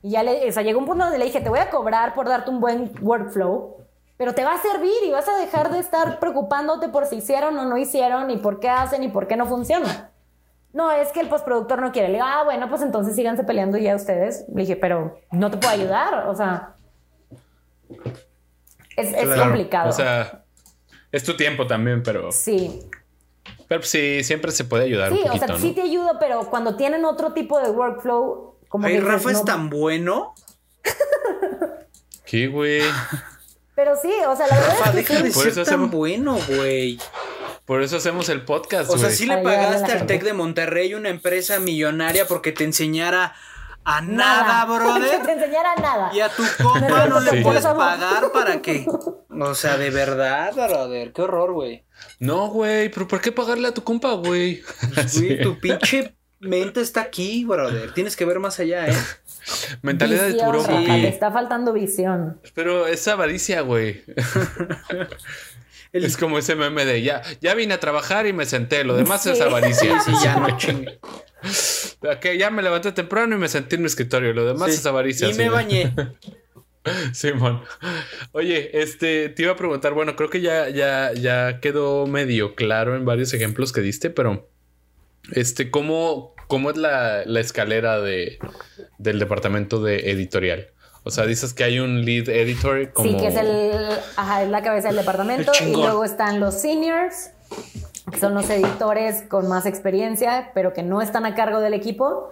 Y ya le, o sea, llegó un punto donde le dije, te voy a cobrar por darte un buen workflow, pero te va a servir y vas a dejar de estar preocupándote por si hicieron o no hicieron y por qué hacen y por qué no funciona. No, es que el postproductor no quiere. Le digo, ah, bueno, pues entonces síganse peleando ya ustedes. Le dije, pero no te puedo ayudar, o sea, es, es Claro, complicado. O sea, Es tu tiempo también, pero. Sí. Pero sí, siempre se puede ayudar Sí, un poquito, o sea, ¿no? sí te ayudo, pero cuando tienen otro tipo de workflow, como Ay, que dices, Rafa es no- tan bueno. ¿Qué, güey? Pero sí, o sea, la verdad Rafa, es que deja sí. de Por ser tan bueno, güey. Por eso hacemos el podcast, O sea, sí le pagaste al. Tec de Monterrey una empresa millonaria porque te enseñara a nada, te brother. enseñara nada. Y a tu compa no le Sí. puedes pagar para que. O sea, de verdad, brother. Qué horror, güey. No, güey, pero ¿por qué pagarle a tu compa, güey? Güey, Tu pinche mente está aquí, brother. Tienes que ver más allá, ¿eh? Mentalidad de Visión, tiburón, Rafa, papi. le está faltando visión. Pero es avaricia, güey. El- Es como ese meme de ya, ya vine a trabajar y me senté, lo demás es avaricia. Sí, ya no chingue. Ok, ya me levanté temprano y me senté en mi escritorio, lo demás Sí. es avaricia. Y me bañé. Simón. Oye, este, te iba a preguntar, bueno, creo que ya, ya, ya quedó medio claro en varios ejemplos que diste, pero este, ¿cómo, cómo es la, la escalera de, del departamento de editorial? O sea, dices que hay un lead editor como... Sí, que es el, ajá, es la cabeza del departamento. Y luego están los seniors, que son los editores con más experiencia, pero que no están a cargo del equipo.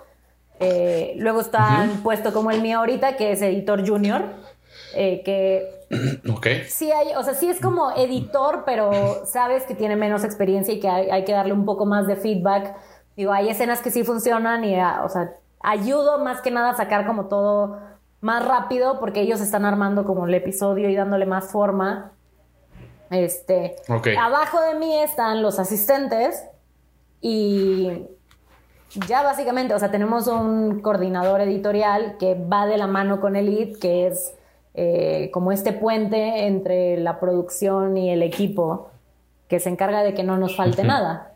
Eh, luego están puesto como el mío ahorita, que es editor junior, eh, que Ok. sí hay, o sea, sí es como editor, pero sabes que tiene menos experiencia y que hay, hay que darle un poco más de feedback. Digo, hay escenas que sí funcionan y, ah, o sea, ayudo más que nada a sacar como todo más rápido porque ellos están armando como el episodio y dándole más forma. Este, abajo de mí están los asistentes y ya básicamente, o sea, tenemos un coordinador editorial que va de la mano con el lead, que es eh, como este puente entre la producción y el equipo, que se encarga de que no nos falte nada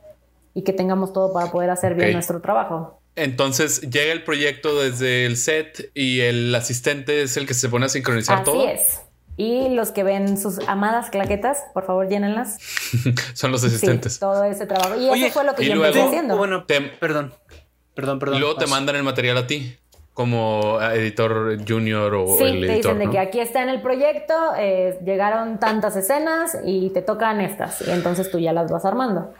y que tengamos todo para poder hacer bien nuestro trabajo. Entonces llega el proyecto desde el set y el asistente es el que se pone a sincronizar Así todo. es. Y los que ven sus amadas claquetas, por favor, llénenlas. Son los Sí, asistentes. todo ese trabajo. Y Oye, eso fue lo que yo luego- empecé haciendo. Bueno, Te- perdón. Perdón, perdón. y luego te mandan el material a ti como editor junior o Sí, el te editor. dicen de ¿no? que aquí está en el proyecto, eh, llegaron tantas escenas y te tocan estas. Y entonces tú ya las vas armando.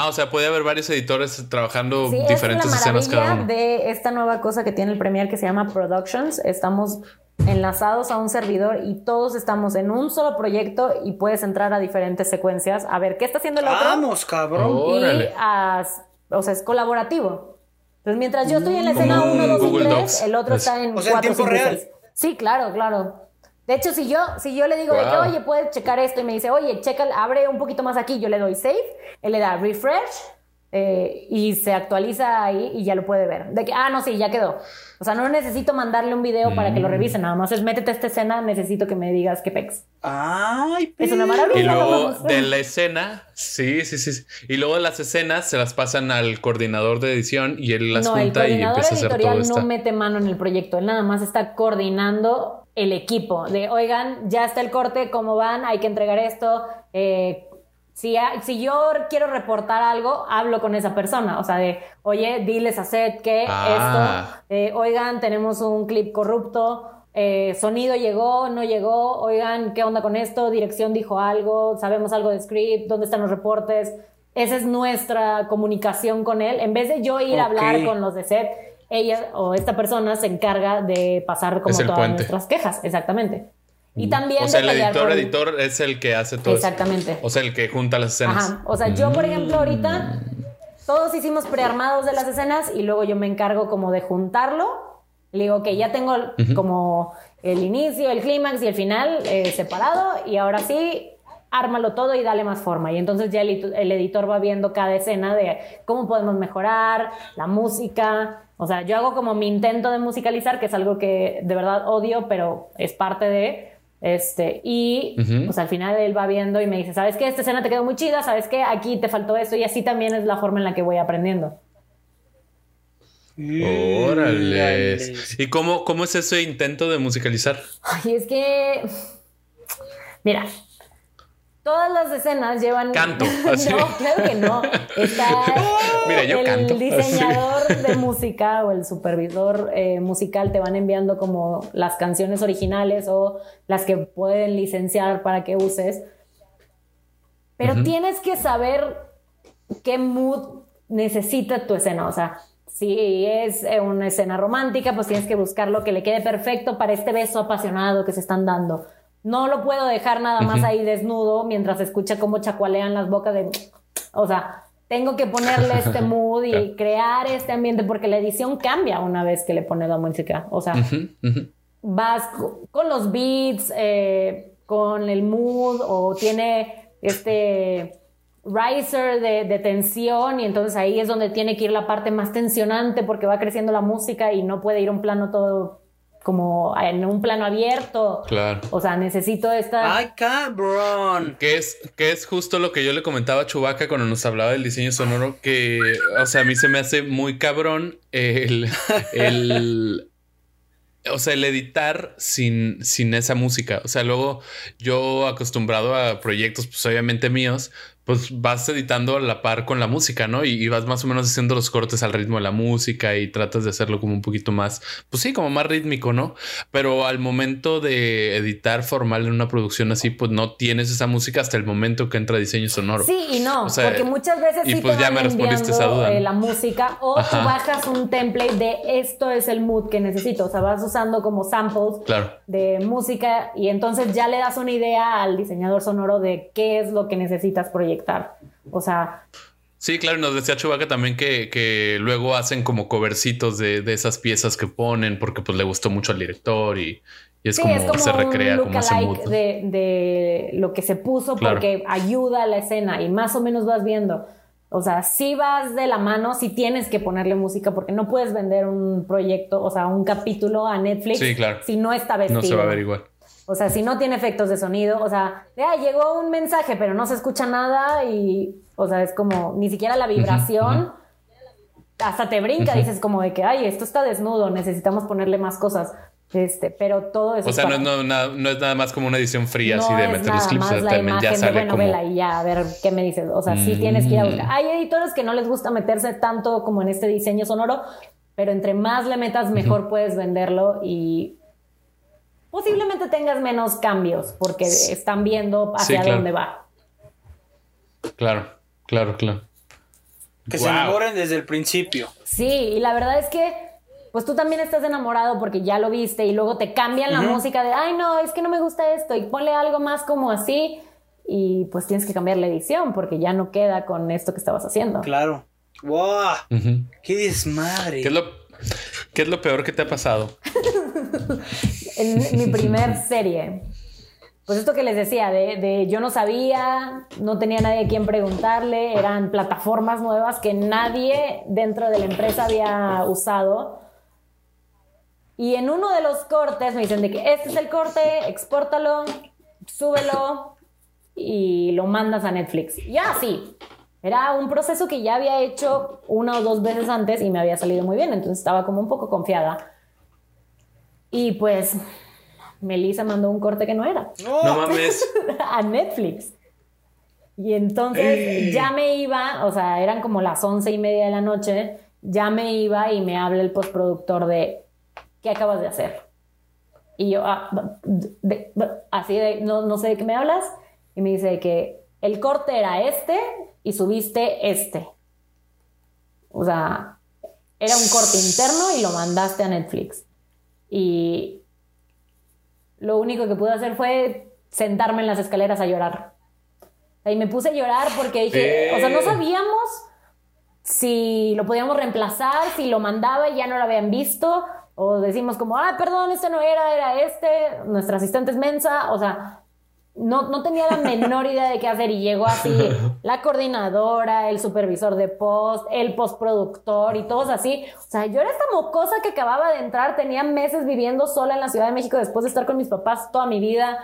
Ah, o sea, puede haber varios editores trabajando Sí, diferentes es la escenas cada maravilla uno. de esta nueva cosa que tiene el Premiere que se llama Productions. Estamos enlazados a un servidor y todos estamos en un solo proyecto y puedes entrar a diferentes secuencias a ver qué está haciendo el otro. Vamos, cabrón. Y a- o sea, es colaborativo. Entonces, mientras yo estoy en la escena Como 1, 2 y Google 3, Docs. el otro Es- está en O sea, en 4, tiempo 5 y real. 6. Sí, claro, claro. De hecho, si yo, si yo le digo de que, oye, puedes checar esto y me dice, oye, checa, abre un poquito más aquí, yo le doy save, él le da refresh eh, y se actualiza ahí y ya lo puede ver. De que, ah, no, sí, ya quedó. O sea, no necesito mandarle un video para Mm. que lo revise, nada más es métete a esta escena, necesito que me digas qué pex. Ay, Es una maravilla. Y luego de la escena, sí, sí, sí. Y luego de las escenas se las pasan al coordinador de edición y él las no, el junta y empieza a hacer todo editorial esto. no mete mano en el proyecto, él nada más está coordinando el equipo de, oigan, ya está el corte, ¿cómo van? Hay que entregar esto. eh, si, si yo quiero reportar algo, hablo con esa persona, o sea, de, oye, diles a Seth que Ah. esto, eh, oigan, tenemos un clip corrupto. eh, sonido llegó, no llegó, oigan, ¿qué onda con esto? Dirección dijo algo, sabemos algo de script, ¿dónde están los reportes? Esa es nuestra comunicación con él. En vez de yo ir a hablar con los de set, ella o esta persona se encarga de pasar como todas puente. nuestras quejas, exactamente. Y también O sea, de el editor, por- editor es el que hace todo eso. Exactamente. O sea, el que junta las escenas. Ajá. O sea, yo, por ejemplo, ahorita todos hicimos prearmados de las escenas y luego yo me encargo como de juntarlo. Le digo, ok, ya tengo como el inicio, el clímax y el final eh, separado y ahora sí, ármalo todo y dale más forma. Y entonces ya el editor va viendo cada escena de cómo podemos mejorar, la música. O sea, yo hago como mi intento de musicalizar, que es algo que de verdad odio, pero es parte de... Este, y pues al final él va viendo y me dice, ¿sabes qué? Esta escena te quedó muy chida, ¿sabes qué? Aquí te faltó esto y así también es la forma en la que voy aprendiendo. Órale. ¿Y cómo, cómo es ese intento de musicalizar? Ay, es que, mira, todas las escenas llevan... Canto, así. no, claro que no. Está Mira, yo el canto, así. diseñador de música o el supervisor eh, musical te van enviando como las canciones originales o las que pueden licenciar para que uses. pero tienes que saber qué mood necesita tu escena. O sea, si es eh, una escena romántica, pues tienes que buscar lo que le quede perfecto para este beso apasionado que se están dando. No lo puedo dejar nada más ahí desnudo mientras escucha cómo chacualean las bocas de... O sea, tengo que ponerle este mood y crear este ambiente porque la edición cambia una vez que le pones la música. O sea, vas con los beats, eh, con el mood o tiene este riser de, tensión y entonces ahí es donde tiene que ir la parte más tensionante porque va creciendo la música y no puede ir un plano todo como en un plano abierto. Claro. O sea, necesito esta... ¡Ay, cabrón! Que es, que es justo lo que yo le comentaba a Chubaca cuando nos hablaba del diseño sonoro, que, o sea, a mí se me hace muy cabrón el, el o sea, el editar sin, sin esa música. O sea, luego yo acostumbrado a proyectos, pues obviamente míos, pues vas editando a la par con la música, ¿no? Y, vas más o menos haciendo los cortes al ritmo de la música y tratas de hacerlo como un poquito más, pues sí, como más rítmico, ¿no? Pero al momento de editar formal en una producción así, pues no tienes esa música hasta el momento que entra diseño sonoro. Sí y no, porque muchas veces y pues ya me respondiste esa duda. Eh, la música o tú bajas un template de esto es el mood que necesito, o sea, vas usando como samples de música y entonces ya le das una idea al diseñador sonoro de qué es lo que necesitas proyectar o sea... Sí, claro, nos decía Chubaca también que, luego hacen como covercitos de, esas piezas que ponen porque pues le gustó mucho al director y, es, como, se recrea como ese mood. De, de, lo que se puso porque ayuda a la escena y más o menos vas viendo. O sea, si vas de la mano, si tienes que ponerle música porque no puedes vender un proyecto, o sea, un capítulo a Netflix si no está vestido. No se va a ver igual. O sea, si no tiene efectos de sonido, o sea, ya llegó un mensaje, pero no se escucha nada y, o sea, es como ni siquiera la vibración. Hasta te brinca, dices como de que, ay, esto está desnudo, necesitamos ponerle más cosas. Este, pero todo eso. O sea, no, es nada, más como una edición fría así de meter los clips, también ya sale bueno, vela y ya, a ver qué me dices. O sea, sí tienes que ir a buscar. Mm. Hay editores que no les gusta meterse tanto como en este diseño sonoro, pero entre más le metas, mejor puedes venderlo y posiblemente tengas menos cambios porque están viendo hacia dónde va. Claro, claro, claro. Que se enamoren desde el principio. Sí, y la verdad es que pues tú también estás enamorado porque ya lo viste y luego te cambian la música de, ay no, es que no me gusta esto y ponle algo más como así y pues tienes que cambiar la edición porque ya no queda con esto que estabas haciendo. Claro. ¡Wow! ¡Qué desmadre! ¿Qué es, lo, ¿Qué es lo peor que te ha pasado? en mi primer serie. Pues esto que les decía, de, yo no sabía, no tenía nadie a quien preguntarle, eran plataformas nuevas que nadie dentro de la empresa había usado. Y en uno de los cortes me dicen de que este es el corte, expórtalo, súbelo y lo mandas a Netflix. Ya sí, era un proceso que ya había hecho una o dos veces antes y me había salido muy bien, entonces estaba como un poco confiada. Y pues Melissa mandó un corte que no era. No, mames. a Netflix. Y entonces ya me iba, o sea, eran como las once y media de la noche, ya me iba y me habla el postproductor de, ¿qué acabas de hacer? Y yo, ah, así de, no, no sé de qué me hablas. Y me dice que el corte era este y subiste este. O sea, era un corte interno y lo mandaste a Netflix. Y lo único que pude hacer fue sentarme en las escaleras a llorar. Y me puse a llorar porque dije, o sea, no sabíamos si lo podíamos reemplazar, si lo mandaba y ya no lo habían visto, o decimos como, ah, perdón, este no era, era este, nuestra asistente es mensa, o sea, no, no tenía la menor idea de qué hacer y llegó así la coordinadora, el supervisor de post, el postproductor y todos así. O sea, yo era esta mocosa que acababa de entrar, tenía meses viviendo sola en la Ciudad de México después de estar con mis papás toda mi vida.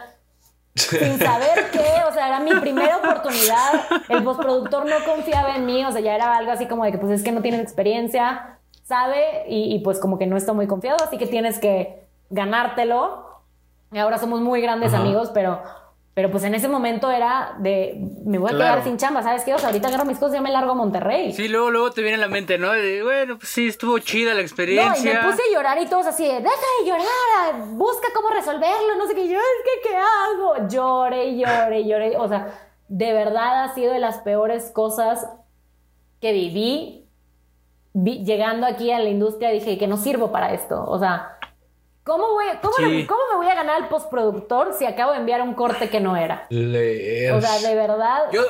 Sin saber qué, o sea, era mi primera oportunidad. El postproductor no confiaba en mí, o sea, ya era algo así como de que, pues es que no tienes experiencia, sabe, y, y pues como que no está muy confiado, así que tienes que ganártelo. Y ahora somos muy grandes amigos, pero pero pues en ese momento era de, me voy a quedar sin chamba, ¿sabes qué? O sea, ahorita agarro mis cosas y ya me largo a Monterrey. Sí, luego, luego te viene a la mente, ¿no? De, bueno, pues sí, estuvo chida la experiencia. No, y me puse a llorar y todos así de, deja de llorar, busca cómo resolverlo, no sé qué. Yo, es que, ¿qué hago? Lloré, lloré, lloré. O sea, de verdad ha sido de las peores cosas que viví. Vi- llegando aquí a la industria dije que no sirvo para esto. O sea, ¿cómo, voy, cómo, Sí. ¿cómo me voy a ganar al postproductor si acabo de enviar un corte que no era? Leer. O sea, de verdad, Yo.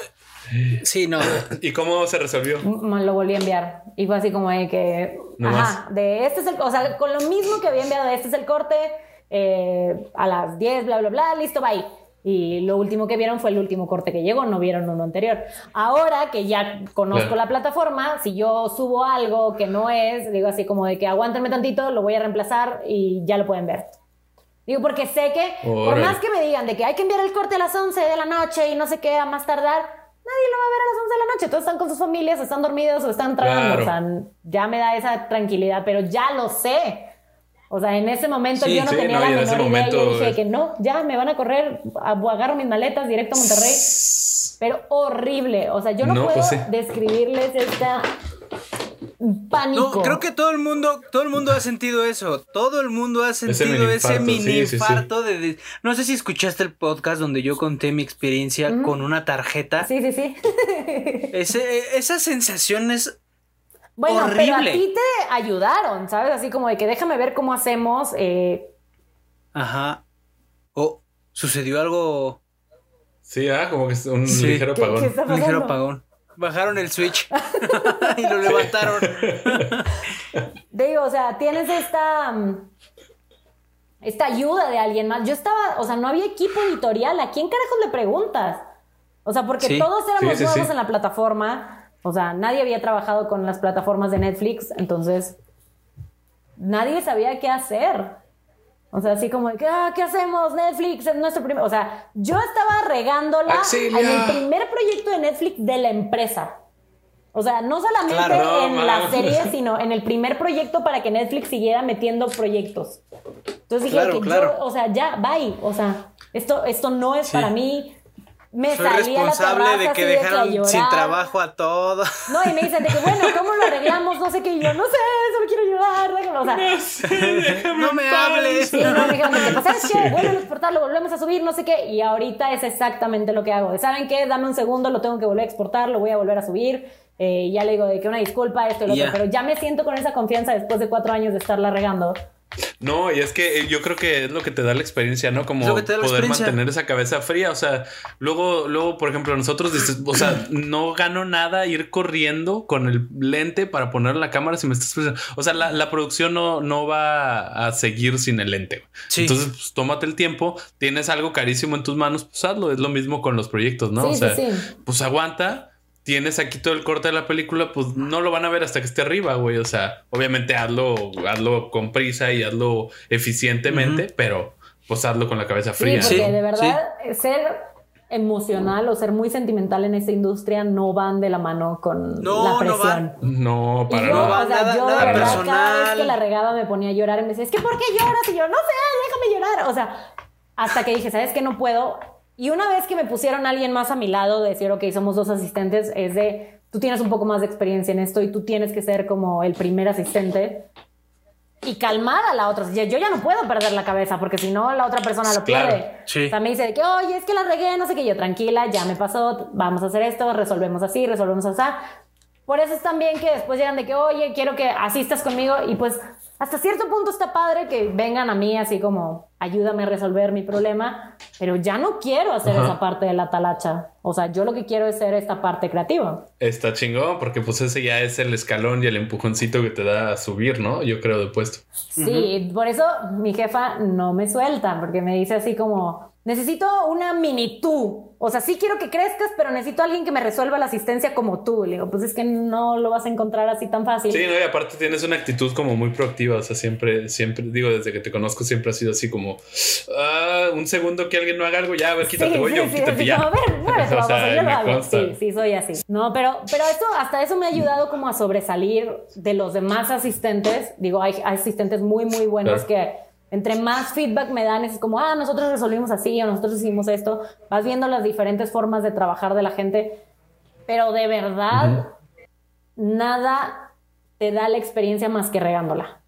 Sí, no. ¿Y cómo se resolvió? me lo volví a enviar. Y fue así como de que. No ajá, de este es el. O sea, con lo mismo que había enviado, de este es el corte, eh, a las 10, bla, bla, bla, listo, bye. Y lo último que vieron fue el último corte que llegó, no vieron uno anterior. Ahora que ya conozco Claro. la plataforma, si yo subo algo que no es, digo así como de que aguántenme tantito, lo voy a reemplazar y ya lo pueden ver. Digo, porque sé que, por más que me digan de que hay que enviar el corte a las 11 de la noche y no sé qué, a más tardar, nadie lo va a ver a las 11 de la noche. Todos están con sus familias, están dormidos o están trabajando. Claro. O sea, ya me da esa tranquilidad, pero ya lo sé. O sea, en ese momento Sí, yo no sí, tenía no, la menor idea. momento Yo dije que no, ya me van a correr, agarro mis maletas directo a Monterrey. Pero horrible. O sea, yo no, No, puedo pues sí. describirles esta pánico. No, creo que todo el mundo, todo el mundo ha sentido eso. Todo el mundo ha sentido ese mini infarto, sí, sí, sí. infarto de, de- No sé si escuchaste el podcast donde yo conté mi experiencia con una tarjeta. Sí, sí, sí. Ese, esa sensación es Bueno, pero a Horrible. ti te ayudaron, ¿sabes? Así como de que déjame ver cómo hacemos. eh, Ajá. O sucedió algo. Sí, ah, como que es un Sí. ligero ¿Qué- apagón. qué está Un ligero apagón. Bajaron el switch y lo levantaron. Digo, o sea, tienes esta. mm, Esta ayuda de alguien más. Yo estaba, o sea, no había equipo editorial. ¿A quién carajos le preguntas? O sea, porque Sí. todos éramos Sí, sí, nuevos sí. en la plataforma. O sea, nadie había trabajado con las plataformas de Netflix. Entonces, nadie sabía qué hacer. O sea, así como de que, ah, ¿qué hacemos? Netflix es nuestro primer. O sea, yo estaba regándola Auxilia. en el primer proyecto de Netflix de la empresa. O sea, no solamente Claro. No, en la mames. serie, sino en el primer proyecto para que Netflix siguiera metiendo proyectos. Entonces dije Claro, que claro. yo, o sea, ya, bye. O sea, esto, esto no es Sí. para mí. Me Soy salí a la responsable de que dejaron sin trabajo a todos. No, y me dicen de que, bueno, ¿cómo lo arreglamos? No sé qué. Y yo, no sé, solo quiero llorar. déjalo. O sea, No me hables. Sí, no, me dijeron de que, pues, ¿sabes qué? Vuelven a exportar, lo volvemos a subir, no sé qué. Y ahorita es exactamente lo que hago. ¿Saben qué? Dame un segundo, lo tengo que volver a exportar, lo voy a volver a subir. Eh, y ya le digo de que una disculpa, esto y lo otro. Pero ya me siento con esa confianza después de cuatro años de estarla regando. No, y es que eh, yo creo que es lo que te da la experiencia, ¿no? Como poder mantener esa cabeza fría. O sea, luego, luego, por ejemplo, nosotros dices, o sea, no gano nada ir corriendo con el lente para poner la cámara si me estás. O sea, la, la producción no, no va a seguir sin el lente. Sí. Entonces, pues, tómate el tiempo, tienes algo carísimo en tus manos, pues hazlo. Es lo mismo con los proyectos, ¿no? Sí, o sea, sí, sí. pues aguanta. Tienes aquí todo el corte de la película, pues no lo van a ver hasta que esté arriba, güey. O sea, obviamente hazlo, hazlo con prisa y hazlo eficientemente, pero pues hazlo con la cabeza Sí, fría. porque Sí, de verdad, ser emocional o ser muy sentimental en esta industria no van de la mano con No, la no presión. van. No, para yo, nada. o sea, Nada- yo de nada verdad cada personal. vez que la regaba me ponía a llorar y me decía, es que ¿por qué lloras? Y yo, no sé, déjame llorar. O sea, hasta que dije, ¿sabes qué? No puedo. Y una vez que me pusieron a alguien más a mi lado, de decir, ok, somos dos asistentes, es de, tú tienes un poco más de experiencia en esto y tú tienes que ser como el primer asistente y calmar a la otra. Yo ya no puedo perder la cabeza porque si no, la otra persona lo Claro, pierde. sí. O sea, me dice de que, oye, es que la regué, no sé qué. Yo, tranquila, ya me pasó, vamos a hacer esto, resolvemos así, resolvemos así. Por eso es también que después llegan de que, oye, quiero que asistas conmigo. Y pues, hasta cierto punto está padre que vengan a mí así como, ayúdame a resolver mi problema. Pero ya no quiero hacer Ajá. esa parte de la talacha. O sea, yo lo que quiero es ser esta parte creativa. Está chingón, porque pues ese ya es el escalón y el empujoncito que te da a subir, ¿no? Yo creo de puesto. Sí, por eso mi jefa no me suelta, porque me dice así como, necesito una mini tú. O sea, sí quiero que crezcas, pero necesito a alguien que me resuelva la asistencia como tú. Le digo, pues es que no lo vas a encontrar así tan fácil. Sí, no, y aparte tienes una actitud como muy proactiva, o sea, siempre, siempre, digo, desde que te conozco siempre ha sido así como, ah, un segundo que alguien no haga algo, ya, a ver, quítate, Sí, voy sí, yo, sí, quítate ya. como, a ver, muévete, O sea, yo lo hago. consta. Sí, sí, soy así. No, pero, pero eso, hasta eso me ha ayudado como a sobresalir de los demás asistentes. Digo, hay, hay asistentes muy, muy buenos Claro. que entre más feedback me dan, es como, ah, nosotros resolvimos así o nosotros hicimos esto. Vas viendo las diferentes formas de trabajar de la gente, pero de verdad, nada te da la experiencia más que regándola.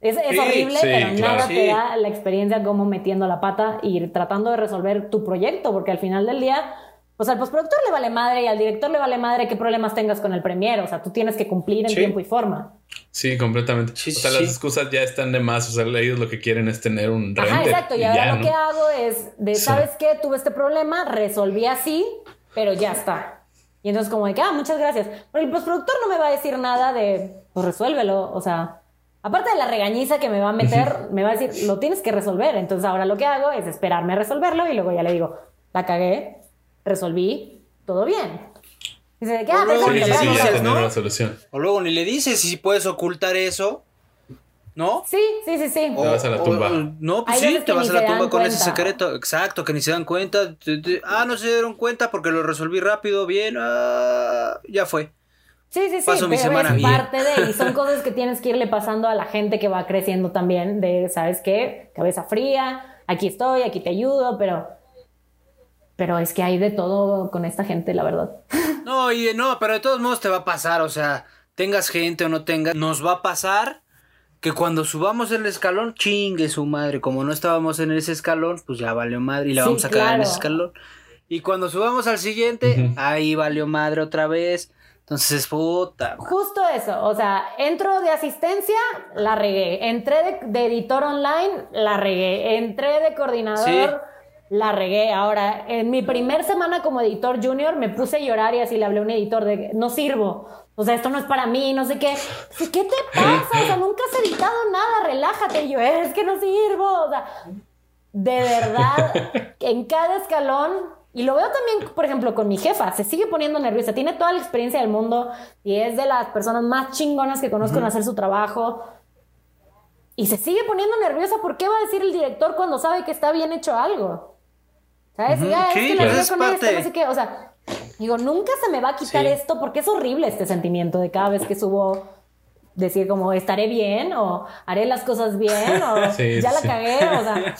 Es, es Sí, horrible, sí, pero claro. nada Sí. te da la experiencia como metiendo la pata y tratando de resolver tu proyecto, porque al final del día, pues al postproductor le vale madre y al director le vale madre qué problemas tengas con el premier. O sea, tú tienes que cumplir en Sí. tiempo y forma. Sí, completamente. Sí, o sea, sí, las excusas ya están de más. O sea, ellos lo que quieren es tener un render. Ajá, exacto. Y, ahora ya, lo ¿no? que hago es, de, Sí. ¿sabes qué? Tuve este problema, resolví así, pero ya está. Y entonces como de que, ah, muchas gracias. Pero el postproductor no me va a decir nada de, pues resuélvelo. O sea, aparte de la regañiza que me va a meter, me va a decir, lo tienes que resolver. Entonces ahora lo que hago es esperarme a resolverlo y luego ya le digo, la cagué, resolví, todo bien. Dice de que, ah, O luego ni le dices, ¿no? O luego ni le dices si puedes ocultar eso, ¿no? Sí, sí, sí, sí. O- Te vas a la tumba. o- no, pues Hay sí, te vas a la tumba con ese secreto. Exacto, que ni se dan cuenta. Ah, no se dieron cuenta porque lo resolví rápido, bien. ah, ya fue. Sí, sí, sí, Paso mi pero semana es bien. parte de, y son cosas que tienes que irle pasando a la gente que va creciendo también, de, ¿sabes qué? Cabeza fría, aquí estoy, aquí te ayudo, pero, pero es que hay de todo con esta gente, la verdad. No, y no, pero de todos modos te va a pasar, o sea, tengas gente o no tengas, nos va a pasar que cuando subamos el escalón, chingue su madre, como no estábamos en ese escalón, pues ya valió madre y la Sí, vamos a cagar en claro. ese escalón. Y cuando subamos al siguiente, ahí valió madre otra vez. Entonces, puta. Justo eso, o sea, entro de asistencia, la regué, entré de, de editor online, la regué, entré de coordinador, Sí. La regué. Ahora, en mi primer semana como editor junior me puse a llorar y así le hablé a un editor de no sirvo. O sea, esto no es para mí, no sé qué. Dice, ¿Qué te pasa? O sea, nunca has editado nada, relájate. Y yo, es que no sirvo. O sea, de verdad, en cada escalón, y lo veo también, por ejemplo, con mi jefa, se sigue poniendo nerviosa, tiene toda la experiencia del mundo y es de las personas más chingonas que conozco en hacer su trabajo. Y se sigue poniendo nerviosa, ¿por qué va a decir el director cuando sabe que está bien hecho algo? ¿Sabes? Ujú, Ya, es sí, que pues es con esto, no sé qué, o sea, digo, nunca se me va a quitar Sí. esto porque es horrible este sentimiento de cada vez que subo decir como estaré bien o haré las cosas bien o Sí, ya la cagué, o sea,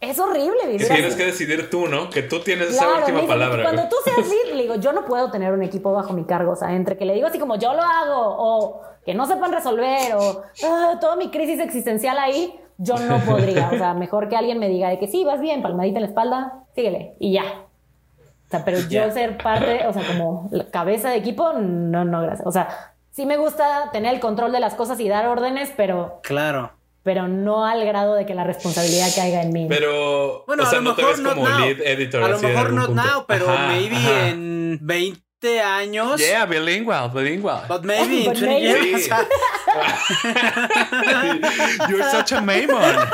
es horrible Que vivir tienes así. que decidir tú, ¿no? Que tú tienes esa Claro, última me dice, palabra. Cuando tú seas lead, le digo, yo no puedo tener un equipo bajo mi cargo. O sea, entre que le digo así como yo lo hago, o que no sepan resolver, o ah, toda mi crisis existencial ahí, yo no podría. O sea, mejor que alguien me diga de que sí, vas bien, palmadita en la espalda, síguele, y ya. O sea, pero yo Ya. ser parte, o sea, como la cabeza de equipo, no, no, gracias. O sea, sí me gusta tener el control de las cosas y dar órdenes, pero, Claro. pero no al grado de que la responsabilidad caiga en mí. Pero, Bueno, o sea, a lo no te mejor ves not como now. lead editor. A lo mejor punto. now, pero Ajá, maybe ajá. en 20 años. Yeah, bilingual, bilingual. But maybe in But 20 years. Sí. You're such a mamon.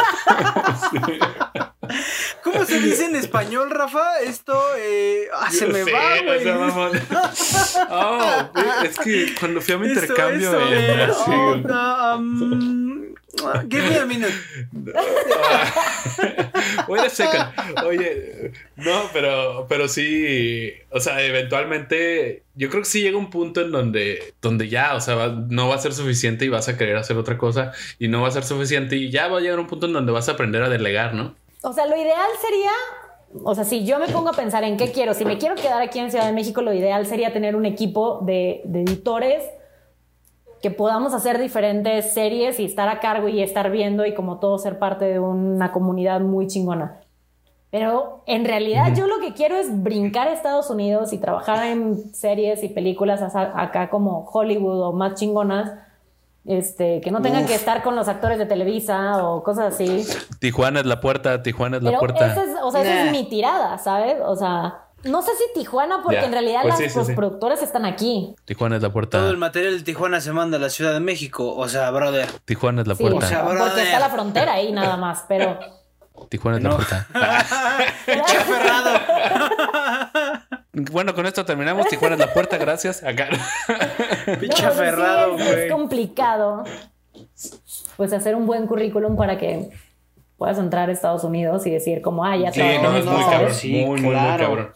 ¿Cómo se dice en español, Rafa? Esto eh, ah, se me va, o sea. Oh, es que cuando fui a mi intercambio oh, no, um, give me a minute. Wait a second. Oye, no, pero, pero sí, o sea, eventualmente yo creo que sí llega un punto en donde, donde ya, o sea, va- no va a ser suficiente y vas a querer hacer otra cosa y no va a ser suficiente y ya va a llegar un punto en donde vas a aprender a delegar, ¿no? O sea, lo ideal sería, o sea, si yo me pongo a pensar en qué quiero, si me quiero quedar aquí en Ciudad de México, lo ideal sería tener un equipo de, de editores que podamos hacer diferentes series y estar a cargo y estar viendo y como todo ser parte de una comunidad muy chingona. Pero en realidad yo lo que quiero es brincar a Estados Unidos y trabajar en series y películas acá como Hollywood o más chingonas, este, que no tengan Uf. que estar con los actores de Televisa o cosas así. Tijuana es la puerta, Tijuana es la Pero puerta. esa es, o sea, esa Nah. es mi tirada, ¿sabes? O sea, no sé si Tijuana, porque Ya, en realidad pues las sí, sí, sí. productoras están aquí. Tijuana es la puerta. Todo el material de Tijuana se manda a la Ciudad de México. O sea, brother. Tijuana es la Sí, puerta. O sea, porque brother. está la frontera ahí nada más, pero... Tijuana es la puerta. Pinche aferrado. Bueno, con esto terminamos. Tijuana es la puerta, gracias. Acá. Pinche No, pues sí, aferrado, es, güey. complicado, pues hacer un buen currículum para que puedas entrar a Estados Unidos y decir como, ah, ya Sí, no, es muy cabrón. sí, muy, muy, muy cabrón.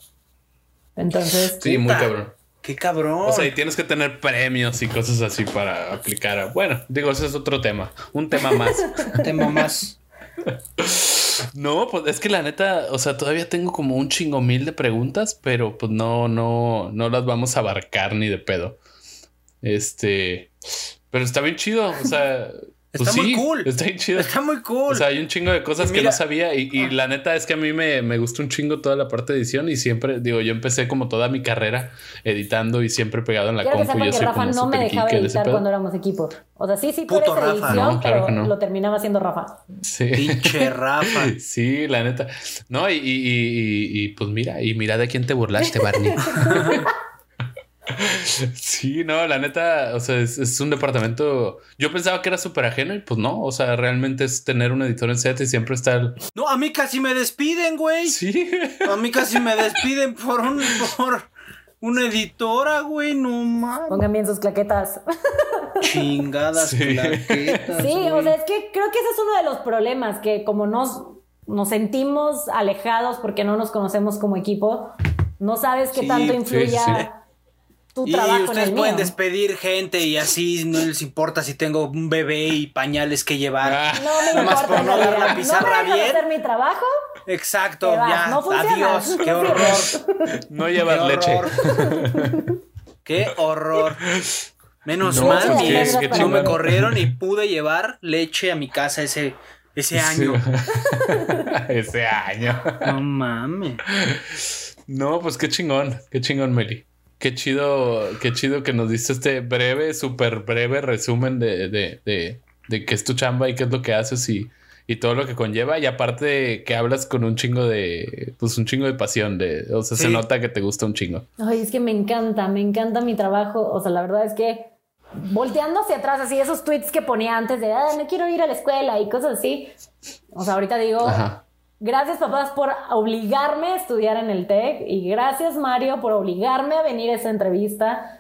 Entonces, Sí, muy cabrón. Qué cabrón. O sea, y tienes que tener premios y cosas así para aplicar a. Bueno, digo, ese es otro tema. Un tema más. tema más. No, pues es que la neta, o sea, todavía tengo como un chingo mil de preguntas, pero pues no, no, no las vamos a abarcar ni de pedo. Este, pero está bien chido. O sea, Está Pues muy sí, cool. Está bien chido. Está muy cool. O sea, hay un chingo de cosas Y que mira- no sabía y, y la neta es que a mí me, me gusta un chingo toda la parte de edición y siempre, digo, yo empecé como toda mi carrera editando y siempre pegado en la que compu. Yo que soy Rafa como no me dejaba editar cuando éramos equipo. O sea, sí, sí, tú Puto eres Rafa. edición, No, claro pero no. lo terminaba haciendo Rafa. Sí. Pinche Rafa. Sí, la neta. No, y- y- y, pues mira, y mira de quién te burlaste, Barney. sí, no, la neta, o sea, es, es un departamento. Yo pensaba que era súper ajeno y pues no, o sea, realmente es tener un editor en set y siempre estar. No, a mí casi me despiden, güey. Sí. A mí casi me despiden por un por una editora, güey. No mames. Pongan bien sus claquetas. Chingadas Sí. plaquetas, Sí, o sea, es que creo que ese es uno de los problemas, que como nos, nos sentimos alejados porque no nos conocemos como equipo, no sabes qué Sí, tanto sí. Tu Y trabajo en ustedes el pueden mío. despedir gente y así no les importa si tengo un bebé y pañales que llevar. Ah, No me importa por no dar la pizarra no me bien. hacer mi trabajo. Exacto, ya. no funciona. Adiós. Qué horror. no Qué llevas leche. Qué horror. Menos No, mal pues, que qué- qué no chingón. me corrieron y pude llevar leche a mi casa ese, ese año. Ese año. No mames. No, pues qué chingón, qué chingón, Meli. Qué chido, qué chido que nos diste este breve, súper breve resumen de, de, de, de qué es tu chamba y qué es lo que haces y, y todo lo que conlleva. Y aparte que hablas con un chingo de, pues un chingo de pasión, de, o sea, se nota que te gusta un chingo. Ay, es que me encanta, me encanta mi trabajo. O sea, la verdad es que volteando hacia atrás, así esos tweets que ponía antes de, ah, no quiero ir a la escuela y cosas así. O sea, ahorita digo, Ajá. Gracias papás por obligarme a estudiar en el TEC y gracias Mario por obligarme a venir a esta entrevista.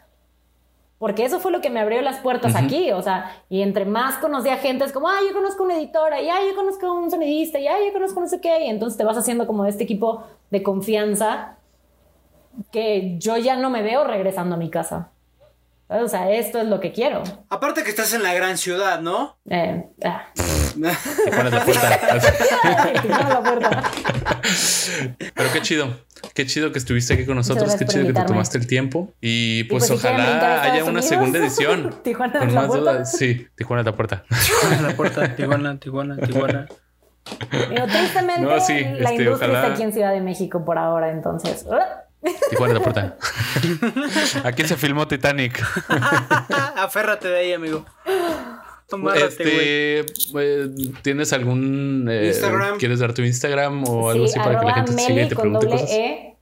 Porque eso fue lo que me abrió las puertas aquí, o sea, y entre más conocía gente, es como, ah, yo conozco una editora, y ah, yo conozco un sonidista, y ah, yo conozco no sé qué, y entonces te vas haciendo como este equipo de confianza que yo ya no me veo regresando a mi casa. O sea, esto es lo que quiero. Aparte que estás en la gran ciudad, ¿no? Eh, ah. Te pones la puerta. Pero qué chido, qué chido que estuviste aquí con nosotros, qué chido que te tomaste el tiempo. Y pues, pues, quieren brincar a ojalá haya una Unidos, segunda edición. Tijuana es con la más puerta. dudas. Sí, Tijuana es la puerta. la puerta, Tijuana, Tijuana, Tijuana. Pero tristemente, No, sí, la este, industria ojalá- está aquí en Ciudad de México por ahora, entonces. Tijuana es la puerta. Aquí se filmó Titanic. Aférrate de ahí, amigo. Amárrate. Este, eh, ¿tienes algún eh, Instagram. ¿Quieres dar tu Instagram o algo Sí, así para que la gente te siga y te con pregunte doble cosas? E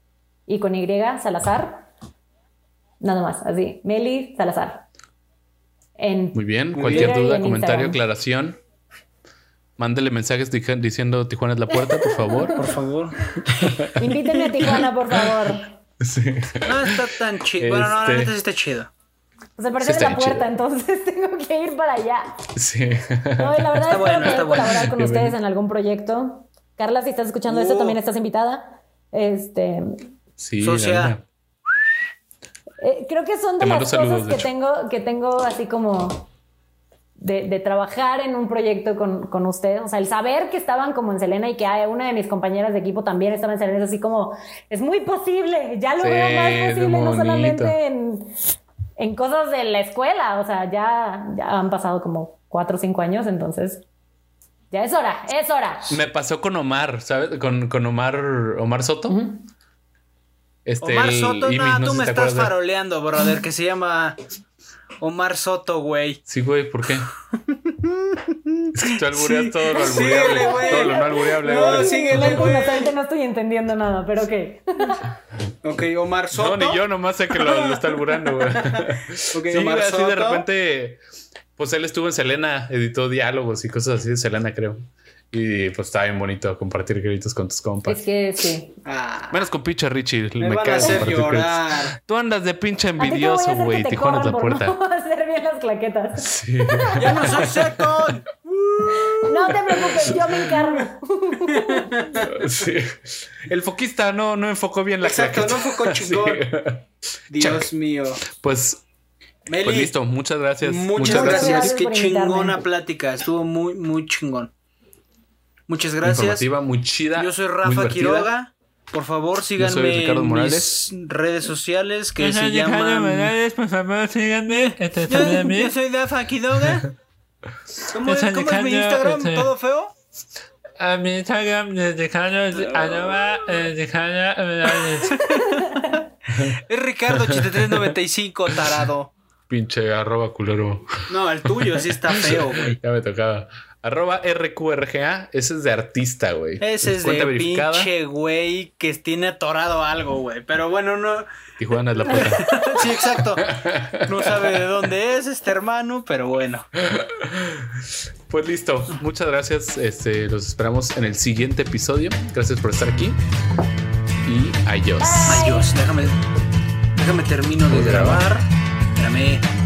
y con Y, Salazar. Nada más, así. Meli Salazar. En Muy bien, cualquier duda, En comentario, Instagram. aclaración. Mándele mensajes diciendo Tijuana es la puerta, por favor. Por favor. Invítenme a Tijuana, por favor. Sí. No está tan chido. Bueno, no, neta sí está chido. Pues al parecer Sí, es la puerta, chido. entonces tengo que ir para allá. Sí. No, y la verdad Está espero bueno, poder está bueno. colaborar con Qué ustedes bueno. en algún proyecto. Carla, si estás escuchando esto, Uh. también estás invitada. Este, Sí, Socia. Eh, creo que son de Te las saludos, cosas que tengo, que tengo así como de, de trabajar en un proyecto con, con ustedes. O sea, el saber que estaban como en Selena y que hay una de mis compañeras de equipo también estaba en Selena es así como, es muy posible, ya lo Sí, veo más es posible, no solamente en, en cosas de la escuela. O sea, ya, ya han pasado como cuatro o cinco años, entonces ya es hora, es hora. Me pasó con Omar, ¿sabes? Con, con Omar, Omar Soto. Este, Omar el Soto, no, no tú sé me estás faroleando, brother, que se llama Omar Soto, güey. Sí, güey, ¿por qué? es que tú albureas Sí. todo lo Síguele, albureable. güey. todo lo no albureable, No, güey. síguele, güey. no estoy entendiendo nada, pero ok. Ok, Omar Soto. No, ni yo nomás sé que lo, lo está alburando, güey. Ok, sí, Omar así de Soto. repente, pues él estuvo en Selena, editó diálogos y cosas así de Selena, creo. Y pues está bien bonito compartir créditos con tus compas. Es que sí. Ah, Menos con pinche Richie, me, me, van a hacer llorar. créditos. Tú andas de pinche ¿A ti qué voy a envidioso, güey. Tijuana es la puerta. No hacer bien las claquetas. Sí. ¡Ya no soy second! No te preocupes, yo me encargo. sí. El foquista no, no enfocó bien la Exacto, claqueta. no enfocó chingón. Dios mío. Pues, Meli, pues listo, muchas gracias. muchas, Muchas gracias. gracias Qué chingona plática. Estuvo muy, muy chingón. Muchas gracias. Informativa, muy chida. Yo soy Rafa. Quiroga. Por favor, síganme en Morales. mis redes sociales que se llaman... por favor, síganme. Este Yo, yo soy Rafa Quiroga. ¿Cómo es, cómo es mi Instagram? ¿Todo feo? A mi Instagram, Ricardo, arroba, eh, Ricardo, Es Ricardo 8395, tarado. Pinche arroba culero. No, el tuyo sí está feo, güey. Ya me tocaba. Arroba RQRGA, ese es de artista, güey. Ese es de verificada. pinche güey que tiene atorado algo, güey. Pero bueno, no. Tijuana es la puta. Sí, exacto. No sabe de dónde es este hermano, pero bueno. Pues listo. Muchas gracias. Este, los esperamos en el siguiente episodio. Gracias por estar aquí. Y adiós. Adiós, déjame. Déjame termino de grabar. Espérame.